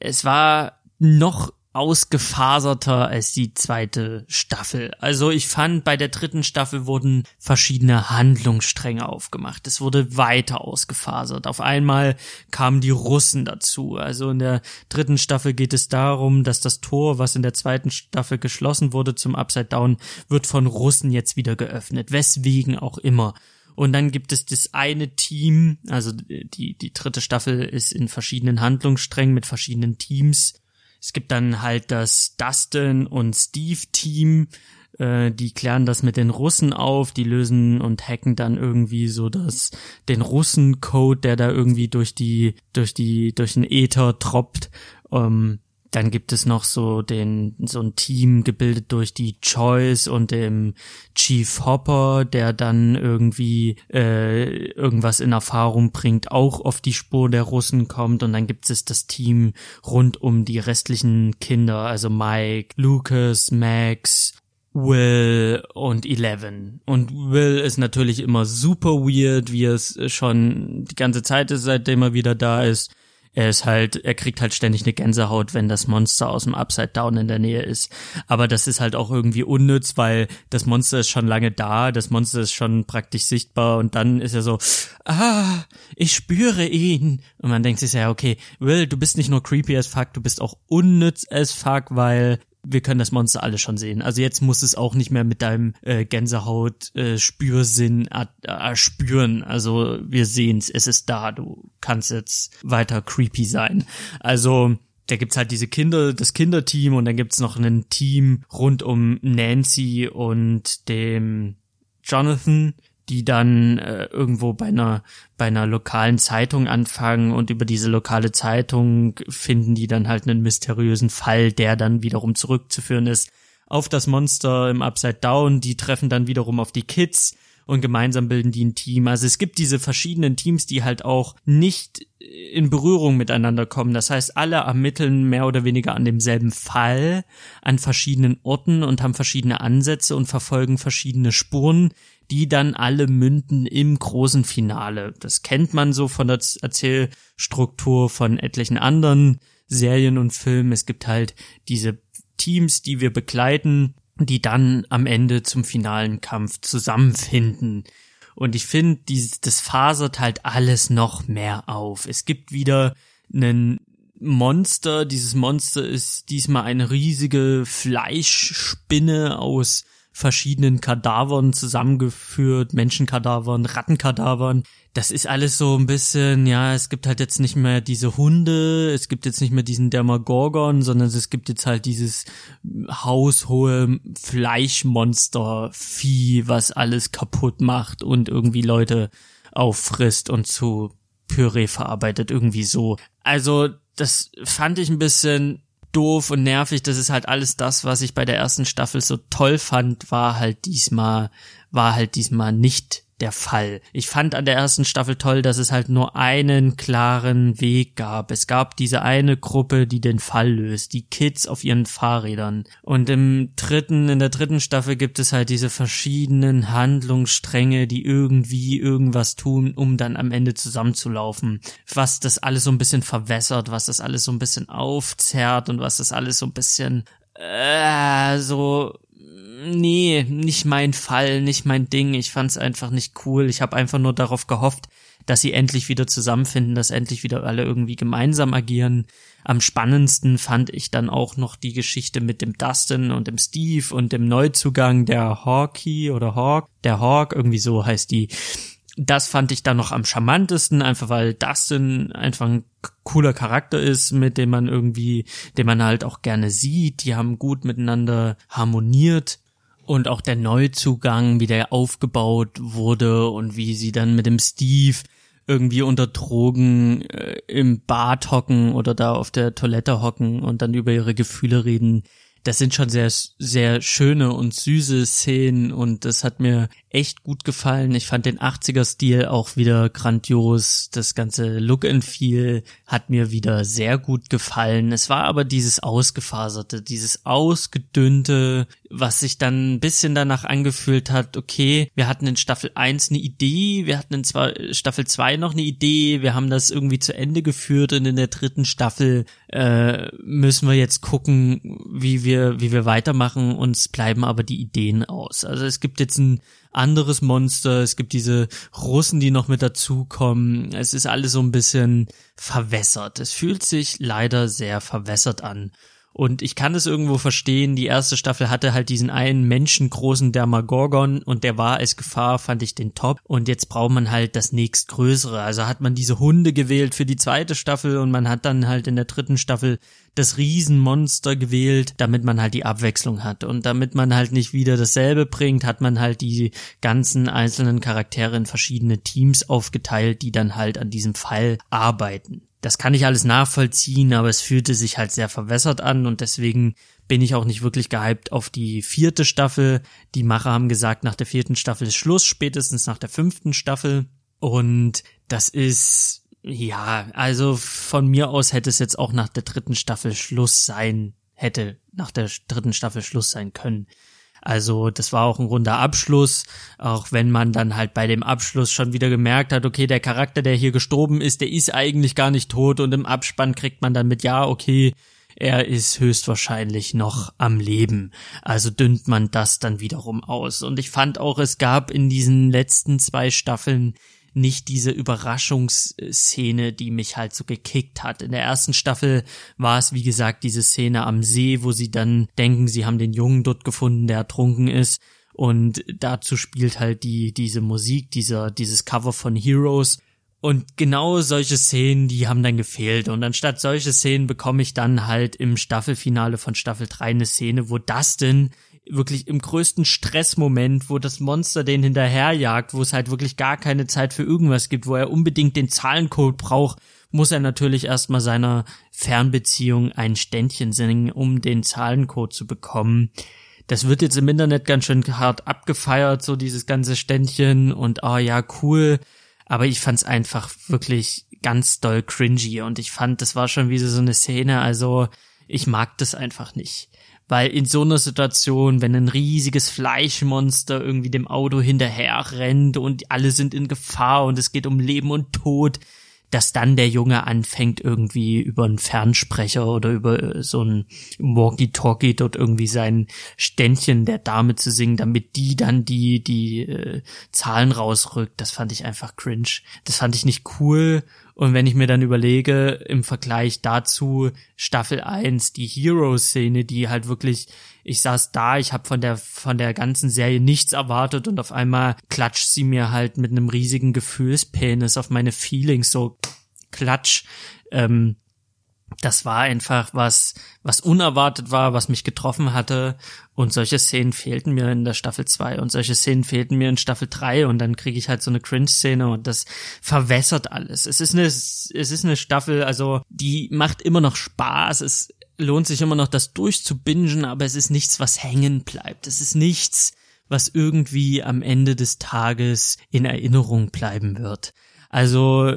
es war noch ausgefaserter als die zweite Staffel. Also ich fand, bei der dritten Staffel wurden verschiedene Handlungsstränge aufgemacht. Es wurde weiter ausgefasert. Auf einmal kamen die Russen dazu. Also in der dritten Staffel geht es darum, dass das Tor, was in der zweiten Staffel geschlossen wurde zum Upside Down, wird von Russen jetzt wieder geöffnet. Weswegen auch immer. Und dann gibt es das eine Team, also die, die dritte Staffel ist in verschiedenen Handlungssträngen mit verschiedenen Teams es gibt dann halt das Dustin und Steve Team, äh, die klären das mit den Russen auf, die lösen und hacken dann irgendwie so das den Russen-Code, der da irgendwie durch die durch die durch den Äther troppt. Ähm, dann gibt es noch so den, so ein Team gebildet durch die Choice und dem Chief Hopper, der dann irgendwie äh, irgendwas in Erfahrung bringt, auch auf die Spur der Russen kommt. Und dann gibt es das Team rund um die restlichen Kinder, also Mike, Lucas, Max, Will und Eleven. Und Will ist natürlich immer super weird, wie es schon die ganze Zeit ist, seitdem er wieder da ist er ist halt, er kriegt halt ständig eine Gänsehaut, wenn das Monster aus dem Upside Down in der Nähe ist. Aber das ist halt auch irgendwie unnütz, weil das Monster ist schon lange da, das Monster ist schon praktisch sichtbar und dann ist er so, ah, ich spüre ihn. Und man denkt sich ja, okay, Will, du bist nicht nur creepy as fuck, du bist auch unnütz as fuck, weil wir können das Monster alle schon sehen. Also jetzt muss es auch nicht mehr mit deinem äh, Gänsehaut äh, Spürsinn äh, spüren. Also wir sehen's, es ist da. Du kannst jetzt weiter creepy sein. Also da gibt's halt diese Kinder, das Kinderteam und dann gibt's noch ein Team rund um Nancy und dem Jonathan, die dann äh, irgendwo bei einer bei einer lokalen Zeitung anfangen und über diese lokale Zeitung finden die dann halt einen mysteriösen Fall, der dann wiederum zurückzuführen ist auf das Monster im Upside Down. Die treffen dann wiederum auf die Kids und gemeinsam bilden die ein Team. Also es gibt diese verschiedenen Teams, die halt auch nicht in Berührung miteinander kommen. Das heißt, alle ermitteln mehr oder weniger an demselben Fall an verschiedenen Orten und haben verschiedene Ansätze und verfolgen verschiedene Spuren, die dann alle münden im großen Finale. Das kennt man so von der Erzählstruktur von etlichen anderen Serien und Filmen. Es gibt halt diese Teams, die wir begleiten, die dann am Ende zum finalen Kampf zusammenfinden. Und ich finde, das fasert halt alles noch mehr auf. Es gibt wieder einen Monster. Dieses Monster ist diesmal eine riesige Fleischspinne aus verschiedenen Kadavern zusammengeführt, Menschenkadavern, Rattenkadavern. Das ist alles so ein bisschen, ja, es gibt halt jetzt nicht mehr diese Hunde, es gibt jetzt nicht mehr diesen Dermagorgon, sondern es gibt jetzt halt dieses haushohe Fleischmonster-Vieh, was alles kaputt macht und irgendwie Leute auffrisst und zu Püree verarbeitet, irgendwie so. Also, das fand ich ein bisschen doof und nervig. Das ist halt alles das, was ich bei der ersten Staffel so toll fand, war halt diesmal, war halt diesmal nicht der Fall. Ich fand an der ersten Staffel toll, dass es halt nur einen klaren Weg gab. Es gab diese eine Gruppe, die den Fall löst, die Kids auf ihren Fahrrädern. Und im dritten, in der dritten Staffel gibt es halt diese verschiedenen Handlungsstränge, die irgendwie irgendwas tun, um dann am Ende zusammenzulaufen. Was das alles so ein bisschen verwässert, was das alles so ein bisschen aufzerrt und was das alles so ein bisschen äh, so nee, nicht mein Fall, nicht mein Ding. Ich fand's einfach nicht cool. Ich habe einfach nur darauf gehofft, dass sie endlich wieder zusammenfinden, dass endlich wieder alle irgendwie gemeinsam agieren. Am spannendsten fand ich dann auch noch die Geschichte mit dem Dustin und dem Steve und dem Neuzugang der Hawkey oder Hawk, der Hawk, irgendwie so heißt die. Das fand ich dann noch am charmantesten, einfach weil Dustin einfach ein cooler Charakter ist, mit dem man irgendwie, den man halt auch gerne sieht. Die haben gut miteinander harmoniert und auch der Neuzugang, wie der aufgebaut wurde und wie sie dann mit dem Steve irgendwie unter Drogen äh, im Bad hocken oder da auf der Toilette hocken und dann über ihre Gefühle reden. Das sind schon sehr, sehr schöne und süße Szenen und das hat mir echt gut gefallen. Ich fand den 80er-Stil auch wieder grandios. Das ganze Look and Feel hat mir wieder sehr gut gefallen. Es war aber dieses ausgefaserte, dieses ausgedünnte, was sich dann ein bisschen danach angefühlt hat, okay, wir hatten in Staffel 1 eine Idee, wir hatten in Staffel 2 noch eine Idee, wir haben das irgendwie zu Ende geführt und in der dritten Staffel äh, müssen wir jetzt gucken, wie wir, wie wir weitermachen, uns bleiben aber die Ideen aus. Also es gibt jetzt ein anderes Monster, es gibt diese Russen, die noch mit dazukommen. Es ist alles so ein bisschen verwässert. Es fühlt sich leider sehr verwässert an. Und ich kann es irgendwo verstehen, die erste Staffel hatte halt diesen einen menschengroßen Dermagorgon und der war als Gefahr, fand ich den top. Und jetzt braucht man halt das nächstgrößere. Also hat man diese Hunde gewählt für die zweite Staffel und man hat dann halt in der dritten Staffel das Riesenmonster gewählt, damit man halt die Abwechslung hat. Und damit man halt nicht wieder dasselbe bringt, hat man halt die ganzen einzelnen Charaktere in verschiedene Teams aufgeteilt, die dann halt an diesem Fall arbeiten das kann ich alles nachvollziehen, aber es fühlte sich halt sehr verwässert an und deswegen bin ich auch nicht wirklich gehypt auf die vierte Staffel. Die Macher haben gesagt, nach der vierten Staffel ist Schluss, spätestens nach der fünften Staffel. Und das ist, ja, also von mir aus hätte es jetzt auch nach der dritten Staffel Schluss sein, hätte nach der dritten Staffel Schluss sein können. Also das war auch ein runder Abschluss, auch wenn man dann halt bei dem Abschluss schon wieder gemerkt hat, okay, der Charakter, der hier gestorben ist, der ist eigentlich gar nicht tot und im Abspann kriegt man dann mit, ja, okay, er ist höchstwahrscheinlich noch am Leben. Also dünnt man das dann wiederum aus. Und ich fand auch, es gab in diesen letzten zwei Staffeln nicht diese Überraschungsszene, die mich halt so gekickt hat. In der ersten Staffel war es, wie gesagt, diese Szene am See, wo sie dann denken, sie haben den Jungen dort gefunden, der ertrunken ist. Und dazu spielt halt die, diese Musik, dieser, dieses Cover von Heroes. Und genau solche Szenen, die haben dann gefehlt. Und anstatt solche Szenen bekomme ich dann halt im Staffelfinale von Staffel 3 eine Szene, wo Dustin wirklich im größten Stressmoment, wo das Monster den hinterherjagt, wo es halt wirklich gar keine Zeit für irgendwas gibt, wo er unbedingt den Zahlencode braucht, muss er natürlich erstmal seiner Fernbeziehung ein Ständchen singen, um den Zahlencode zu bekommen. Das wird jetzt im Internet ganz schön hart abgefeiert, so dieses ganze Ständchen und ah oh ja, cool. Aber ich fand's einfach wirklich ganz doll cringy und ich fand, das war schon wieder so eine Szene, also ich mag das einfach nicht. Weil in so einer Situation, wenn ein riesiges Fleischmonster irgendwie dem Auto hinterher rennt und alle sind in Gefahr und es geht um Leben und Tod, dass dann der Junge anfängt irgendwie über einen Fernsprecher oder über äh, so ein Walkie-Talkie dort irgendwie sein Ständchen der Dame zu singen, damit die dann die die äh, Zahlen rausrückt. Das fand ich einfach cringe. Das fand ich nicht cool und wenn ich mir dann überlege, im Vergleich dazu Staffel 1, die Hero-Szene, die halt wirklich, ich saß da, ich habe von der von der ganzen Serie nichts erwartet und auf einmal klatscht sie mir halt mit einem riesigen Gefühlspenis auf meine Feelings so klatsch. Ähm, das war einfach was, was unerwartet war, was mich getroffen hatte. Und solche Szenen fehlten mir in der Staffel 2 und solche Szenen fehlten mir in Staffel 3 und dann kriege ich halt so eine Cringe-Szene und das verwässert alles. Es ist eine, es ist eine Staffel, also die macht immer noch Spaß. Es lohnt sich immer noch, das durchzubingen, aber es ist nichts, was hängen bleibt. Es ist nichts, was irgendwie am Ende des Tages in Erinnerung bleiben wird. Also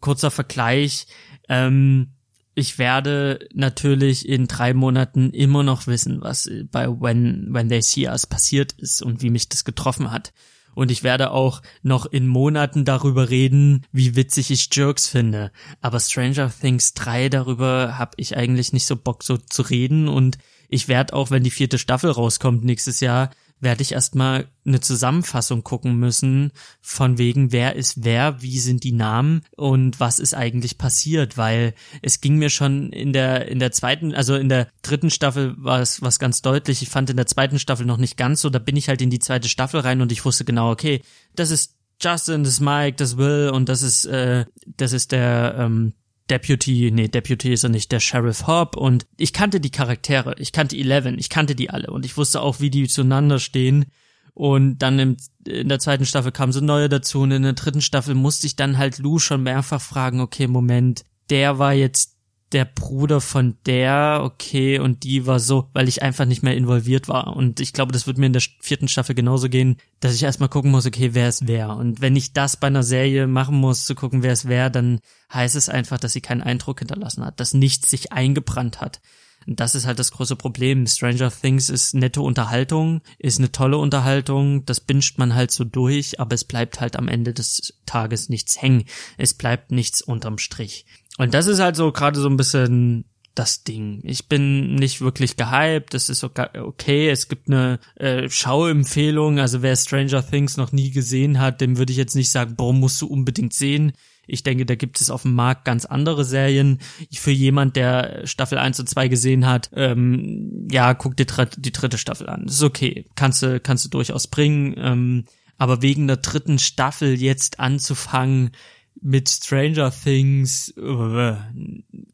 kurzer Vergleich. Ähm, ich werde natürlich in drei Monaten immer noch wissen, was bei When, When They See Us passiert ist und wie mich das getroffen hat. Und ich werde auch noch in Monaten darüber reden, wie witzig ich Jerks finde. Aber Stranger Things 3 darüber habe ich eigentlich nicht so Bock so zu reden. Und ich werde auch, wenn die vierte Staffel rauskommt nächstes Jahr, werde ich erstmal eine Zusammenfassung gucken müssen, von wegen, wer ist wer, wie sind die Namen und was ist eigentlich passiert, weil es ging mir schon in der, in der zweiten, also in der dritten Staffel war es was ganz deutlich. Ich fand in der zweiten Staffel noch nicht ganz so, da bin ich halt in die zweite Staffel rein und ich wusste genau, okay, das ist Justin, das ist Mike, das Will und das ist, äh, das ist der, ähm, Deputy, nee, Deputy ist er nicht, der Sheriff Hobb. Und ich kannte die Charaktere, ich kannte Eleven, ich kannte die alle. Und ich wusste auch, wie die zueinander stehen. Und dann im, in der zweiten Staffel kamen so neue dazu. Und in der dritten Staffel musste ich dann halt Lou schon mehrfach fragen, okay, Moment, der war jetzt der Bruder von der, okay, und die war so, weil ich einfach nicht mehr involviert war. Und ich glaube, das wird mir in der vierten Staffel genauso gehen, dass ich erstmal gucken muss, okay, wer ist wer. Und wenn ich das bei einer Serie machen muss, zu gucken, wer ist wer, dann heißt es einfach, dass sie keinen Eindruck hinterlassen hat, dass nichts sich eingebrannt hat. Und das ist halt das große Problem. Stranger Things ist nette Unterhaltung, ist eine tolle Unterhaltung, das binscht man halt so durch, aber es bleibt halt am Ende des Tages nichts hängen. Es bleibt nichts unterm Strich. Und das ist halt so gerade so ein bisschen das Ding. Ich bin nicht wirklich gehypt, es ist okay, es gibt eine äh, Schauempfehlung, also wer Stranger Things noch nie gesehen hat, dem würde ich jetzt nicht sagen, boah, musst du unbedingt sehen. Ich denke, da gibt es auf dem Markt ganz andere Serien. Für jemand, der Staffel 1 und 2 gesehen hat, ähm, ja, guck dir die dritte Staffel an. Das ist okay. Kannst du, kannst du durchaus bringen. Ähm, aber wegen der dritten Staffel jetzt anzufangen, mit Stranger Things äh,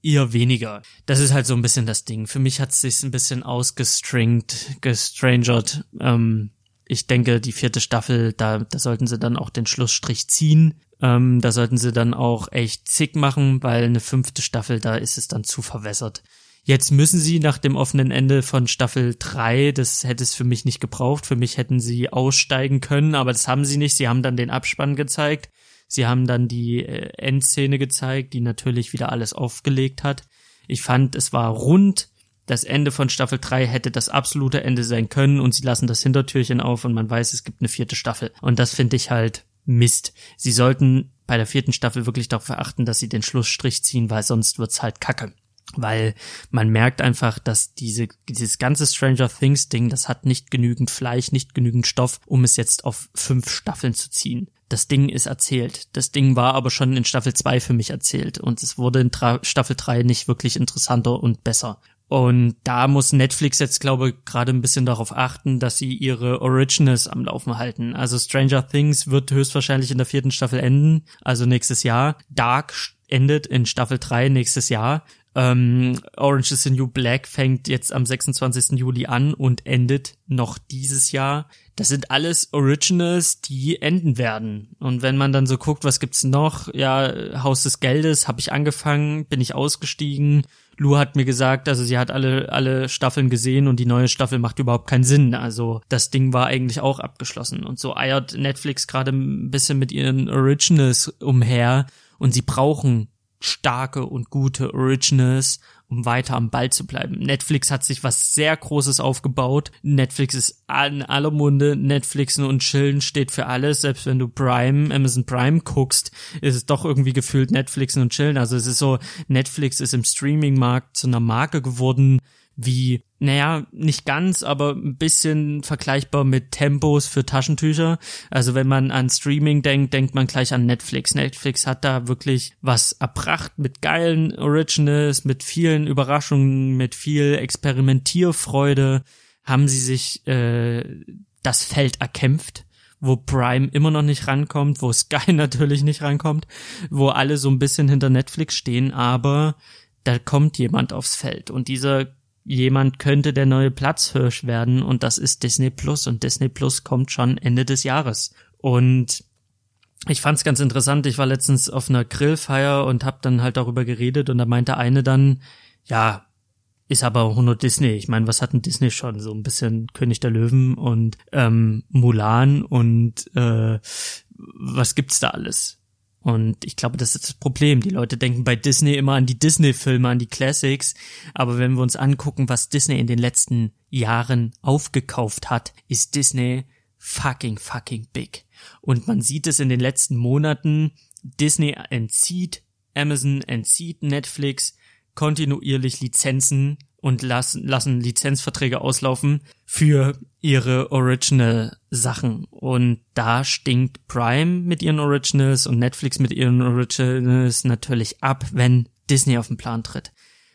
eher weniger. Das ist halt so ein bisschen das Ding. Für mich hat es sich ein bisschen ausgestringt, gestrangert. Ähm, ich denke, die vierte Staffel, da, da sollten sie dann auch den Schlussstrich ziehen. Ähm, da sollten sie dann auch echt zick machen, weil eine fünfte Staffel, da ist es dann zu verwässert. Jetzt müssen sie nach dem offenen Ende von Staffel 3, das hätte es für mich nicht gebraucht, für mich hätten sie aussteigen können, aber das haben sie nicht. Sie haben dann den Abspann gezeigt Sie haben dann die äh, Endszene gezeigt, die natürlich wieder alles aufgelegt hat. Ich fand, es war rund. Das Ende von Staffel 3 hätte das absolute Ende sein können und sie lassen das Hintertürchen auf und man weiß, es gibt eine vierte Staffel. Und das finde ich halt Mist. Sie sollten bei der vierten Staffel wirklich darauf achten, dass sie den Schlussstrich ziehen, weil sonst wird's halt kacke weil man merkt einfach, dass diese, dieses ganze Stranger Things Ding, das hat nicht genügend Fleisch, nicht genügend Stoff, um es jetzt auf fünf Staffeln zu ziehen. Das Ding ist erzählt. Das Ding war aber schon in Staffel 2 für mich erzählt und es wurde in Tra Staffel 3 nicht wirklich interessanter und besser. Und da muss Netflix jetzt, glaube ich, gerade ein bisschen darauf achten, dass sie ihre Originals am Laufen halten. Also Stranger Things wird höchstwahrscheinlich in der vierten Staffel enden, also nächstes Jahr. Dark endet in Staffel 3 nächstes Jahr. Ähm, Orange is the New Black fängt jetzt am 26. Juli an und endet noch dieses Jahr. Das sind alles Originals, die enden werden. Und wenn man dann so guckt, was gibt's noch? Ja, Haus des Geldes habe ich angefangen, bin ich ausgestiegen. Lu hat mir gesagt, also sie hat alle alle Staffeln gesehen und die neue Staffel macht überhaupt keinen Sinn. Also das Ding war eigentlich auch abgeschlossen und so eiert Netflix gerade ein bisschen mit ihren Originals umher und sie brauchen starke und gute Originals, um weiter am Ball zu bleiben. Netflix hat sich was sehr Großes aufgebaut. Netflix ist in aller Munde. Netflixen und Chillen steht für alles. Selbst wenn du Prime, Amazon Prime guckst, ist es doch irgendwie gefühlt Netflixen und Chillen. Also es ist so, Netflix ist im Streaming-Markt zu einer Marke geworden, wie, naja, nicht ganz, aber ein bisschen vergleichbar mit Tempos für Taschentücher. Also wenn man an Streaming denkt, denkt man gleich an Netflix. Netflix hat da wirklich was erbracht mit geilen Originals, mit vielen Überraschungen, mit viel Experimentierfreude, haben sie sich äh, das Feld erkämpft wo Prime immer noch nicht rankommt, wo Sky natürlich nicht rankommt, wo alle so ein bisschen hinter Netflix stehen, aber da kommt jemand aufs Feld und dieser jemand könnte der neue Platzhirsch werden und das ist Disney Plus und Disney Plus kommt schon Ende des Jahres. Und ich fand's ganz interessant, ich war letztens auf einer Grillfeier und hab dann halt darüber geredet und da meinte eine dann, ja, ist aber auch nur Disney. Ich meine, was hat denn Disney schon? So ein bisschen König der Löwen und ähm, Mulan und äh, was gibt's da alles? Und ich glaube, das ist das Problem. Die Leute denken bei Disney immer an die Disney-Filme, an die Classics. Aber wenn wir uns angucken, was Disney in den letzten Jahren aufgekauft hat, ist Disney fucking, fucking big. Und man sieht es in den letzten Monaten. Disney entzieht Amazon, entzieht Netflix kontinuierlich Lizenzen und lassen, lassen Lizenzverträge auslaufen für ihre Original-Sachen. Und da stinkt Prime mit ihren Originals und Netflix mit ihren Originals natürlich ab, wenn Disney auf den Plan tritt.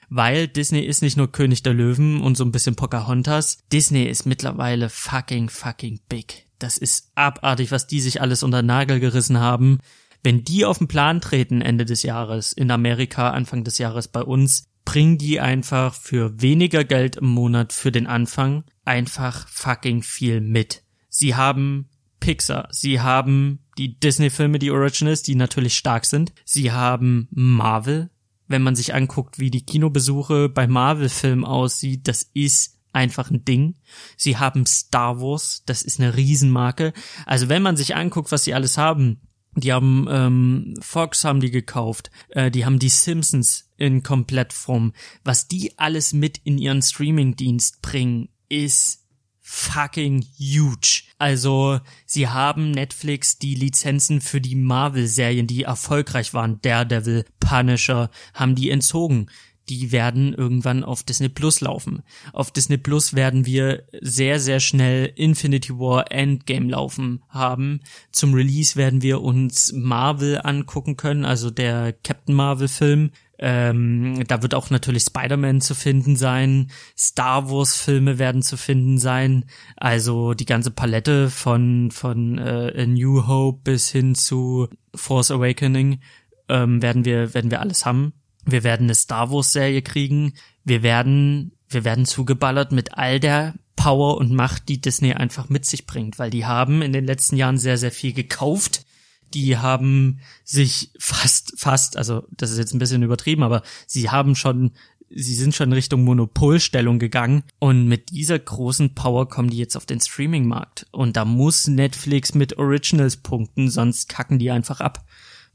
Weil Disney ist nicht nur König der Löwen und so ein bisschen Pocahontas. Disney ist mittlerweile fucking, fucking big. Das ist abartig, was die sich alles unter Nagel gerissen haben Wenn die auf den Plan treten Ende des Jahres, in Amerika Anfang des Jahres bei uns, bringen die einfach für weniger Geld im Monat für den Anfang einfach fucking viel mit. Sie haben Pixar, sie haben die Disney-Filme, die Originals, die natürlich stark sind. Sie haben Marvel. Wenn man sich anguckt, wie die Kinobesuche bei Marvel-Filmen aussieht, das ist einfach ein Ding. Sie haben Star Wars, das ist eine Riesenmarke. Also wenn man sich anguckt, was sie alles haben, die haben ähm, Fox haben die gekauft, äh, die haben die Simpsons in Komplettform. Was die alles mit in ihren Streaming-Dienst bringen, ist fucking huge. Also, sie haben Netflix die Lizenzen für die Marvel-Serien, die erfolgreich waren, Daredevil, Punisher, haben die entzogen die werden irgendwann auf Disney Plus laufen. Auf Disney Plus werden wir sehr, sehr schnell Infinity War Endgame laufen haben. Zum Release werden wir uns Marvel angucken können, also der Captain Marvel Film. Ähm, da wird auch natürlich Spider-Man zu finden sein. Star Wars Filme werden zu finden sein. Also die ganze Palette von, von äh, A New Hope bis hin zu Force Awakening ähm, werden wir, werden wir alles haben. Wir werden eine Star Wars Serie kriegen. Wir werden, wir werden zugeballert mit all der Power und Macht, die Disney einfach mit sich bringt, weil die haben in den letzten Jahren sehr, sehr viel gekauft. Die haben sich fast, fast, also das ist jetzt ein bisschen übertrieben, aber sie haben schon, sie sind schon Richtung Monopolstellung gegangen und mit dieser großen Power kommen die jetzt auf den Streaming-Markt und da muss Netflix mit Originals punkten, sonst kacken die einfach ab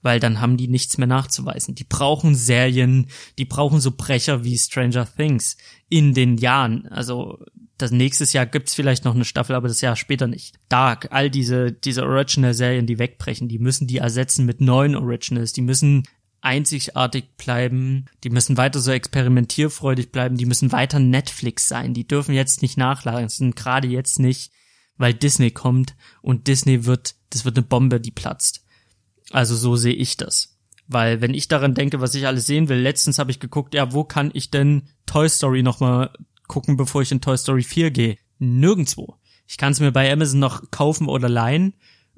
weil dann haben die nichts mehr nachzuweisen. Die brauchen Serien, die brauchen so Brecher wie Stranger Things in den Jahren. Also das nächstes Jahr gibt's vielleicht noch eine Staffel, aber das Jahr später nicht. Dark, all diese diese Original-Serien, die wegbrechen, die müssen die ersetzen mit neuen Originals. Die müssen einzigartig bleiben, die müssen weiter so experimentierfreudig bleiben, die müssen weiter Netflix sein, die dürfen jetzt nicht nachlassen, gerade jetzt nicht, weil Disney kommt und Disney wird, das wird eine Bombe, die platzt. Also so sehe ich das. Weil wenn ich daran denke, was ich alles sehen will, letztens habe ich geguckt, ja, wo kann ich denn Toy Story nochmal gucken, bevor ich in Toy Story 4 gehe? Nirgendwo. Ich kann es mir bei Amazon noch kaufen oder leihen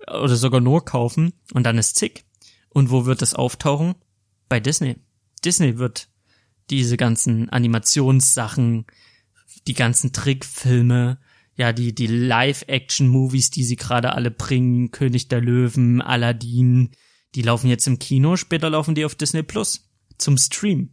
oder sogar nur kaufen und dann ist zick. Und wo wird das auftauchen? Bei Disney. Disney wird diese ganzen Animationssachen, die ganzen Trickfilme, ja, die, die Live-Action-Movies, die sie gerade alle bringen, König der Löwen, Aladdin, die laufen jetzt im Kino, später laufen die auf Disney Plus zum Stream.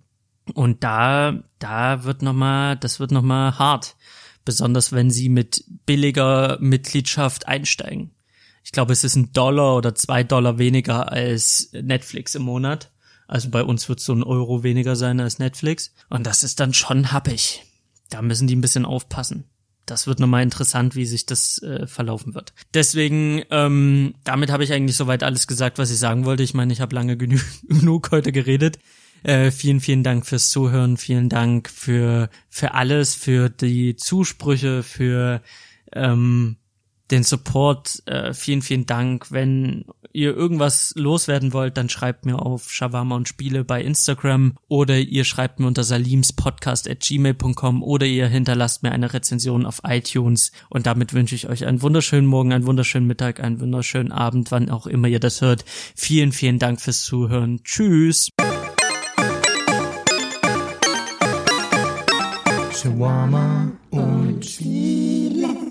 Und da, da wird nochmal, das wird nochmal hart. Besonders wenn sie mit billiger Mitgliedschaft einsteigen. Ich glaube, es ist ein Dollar oder zwei Dollar weniger als Netflix im Monat. Also bei uns wird so ein Euro weniger sein als Netflix. Und das ist dann schon happig. Da müssen die ein bisschen aufpassen das wird nochmal interessant, wie sich das äh, verlaufen wird. Deswegen, ähm, damit habe ich eigentlich soweit alles gesagt, was ich sagen wollte. Ich meine, ich habe lange genü genug heute geredet. Äh, vielen, vielen Dank fürs Zuhören, vielen Dank für, für alles, für die Zusprüche, für ähm, den Support. Äh, vielen, vielen Dank. Wenn ihr irgendwas loswerden wollt, dann schreibt mir auf Shawarma und Spiele bei Instagram oder ihr schreibt mir unter salimspodcast at gmail.com oder ihr hinterlasst mir eine Rezension auf iTunes. Und damit wünsche ich euch einen wunderschönen Morgen, einen wunderschönen Mittag, einen wunderschönen Abend, wann auch immer ihr das hört. Vielen, vielen Dank fürs Zuhören. Tschüss. Shawarma und Spiele.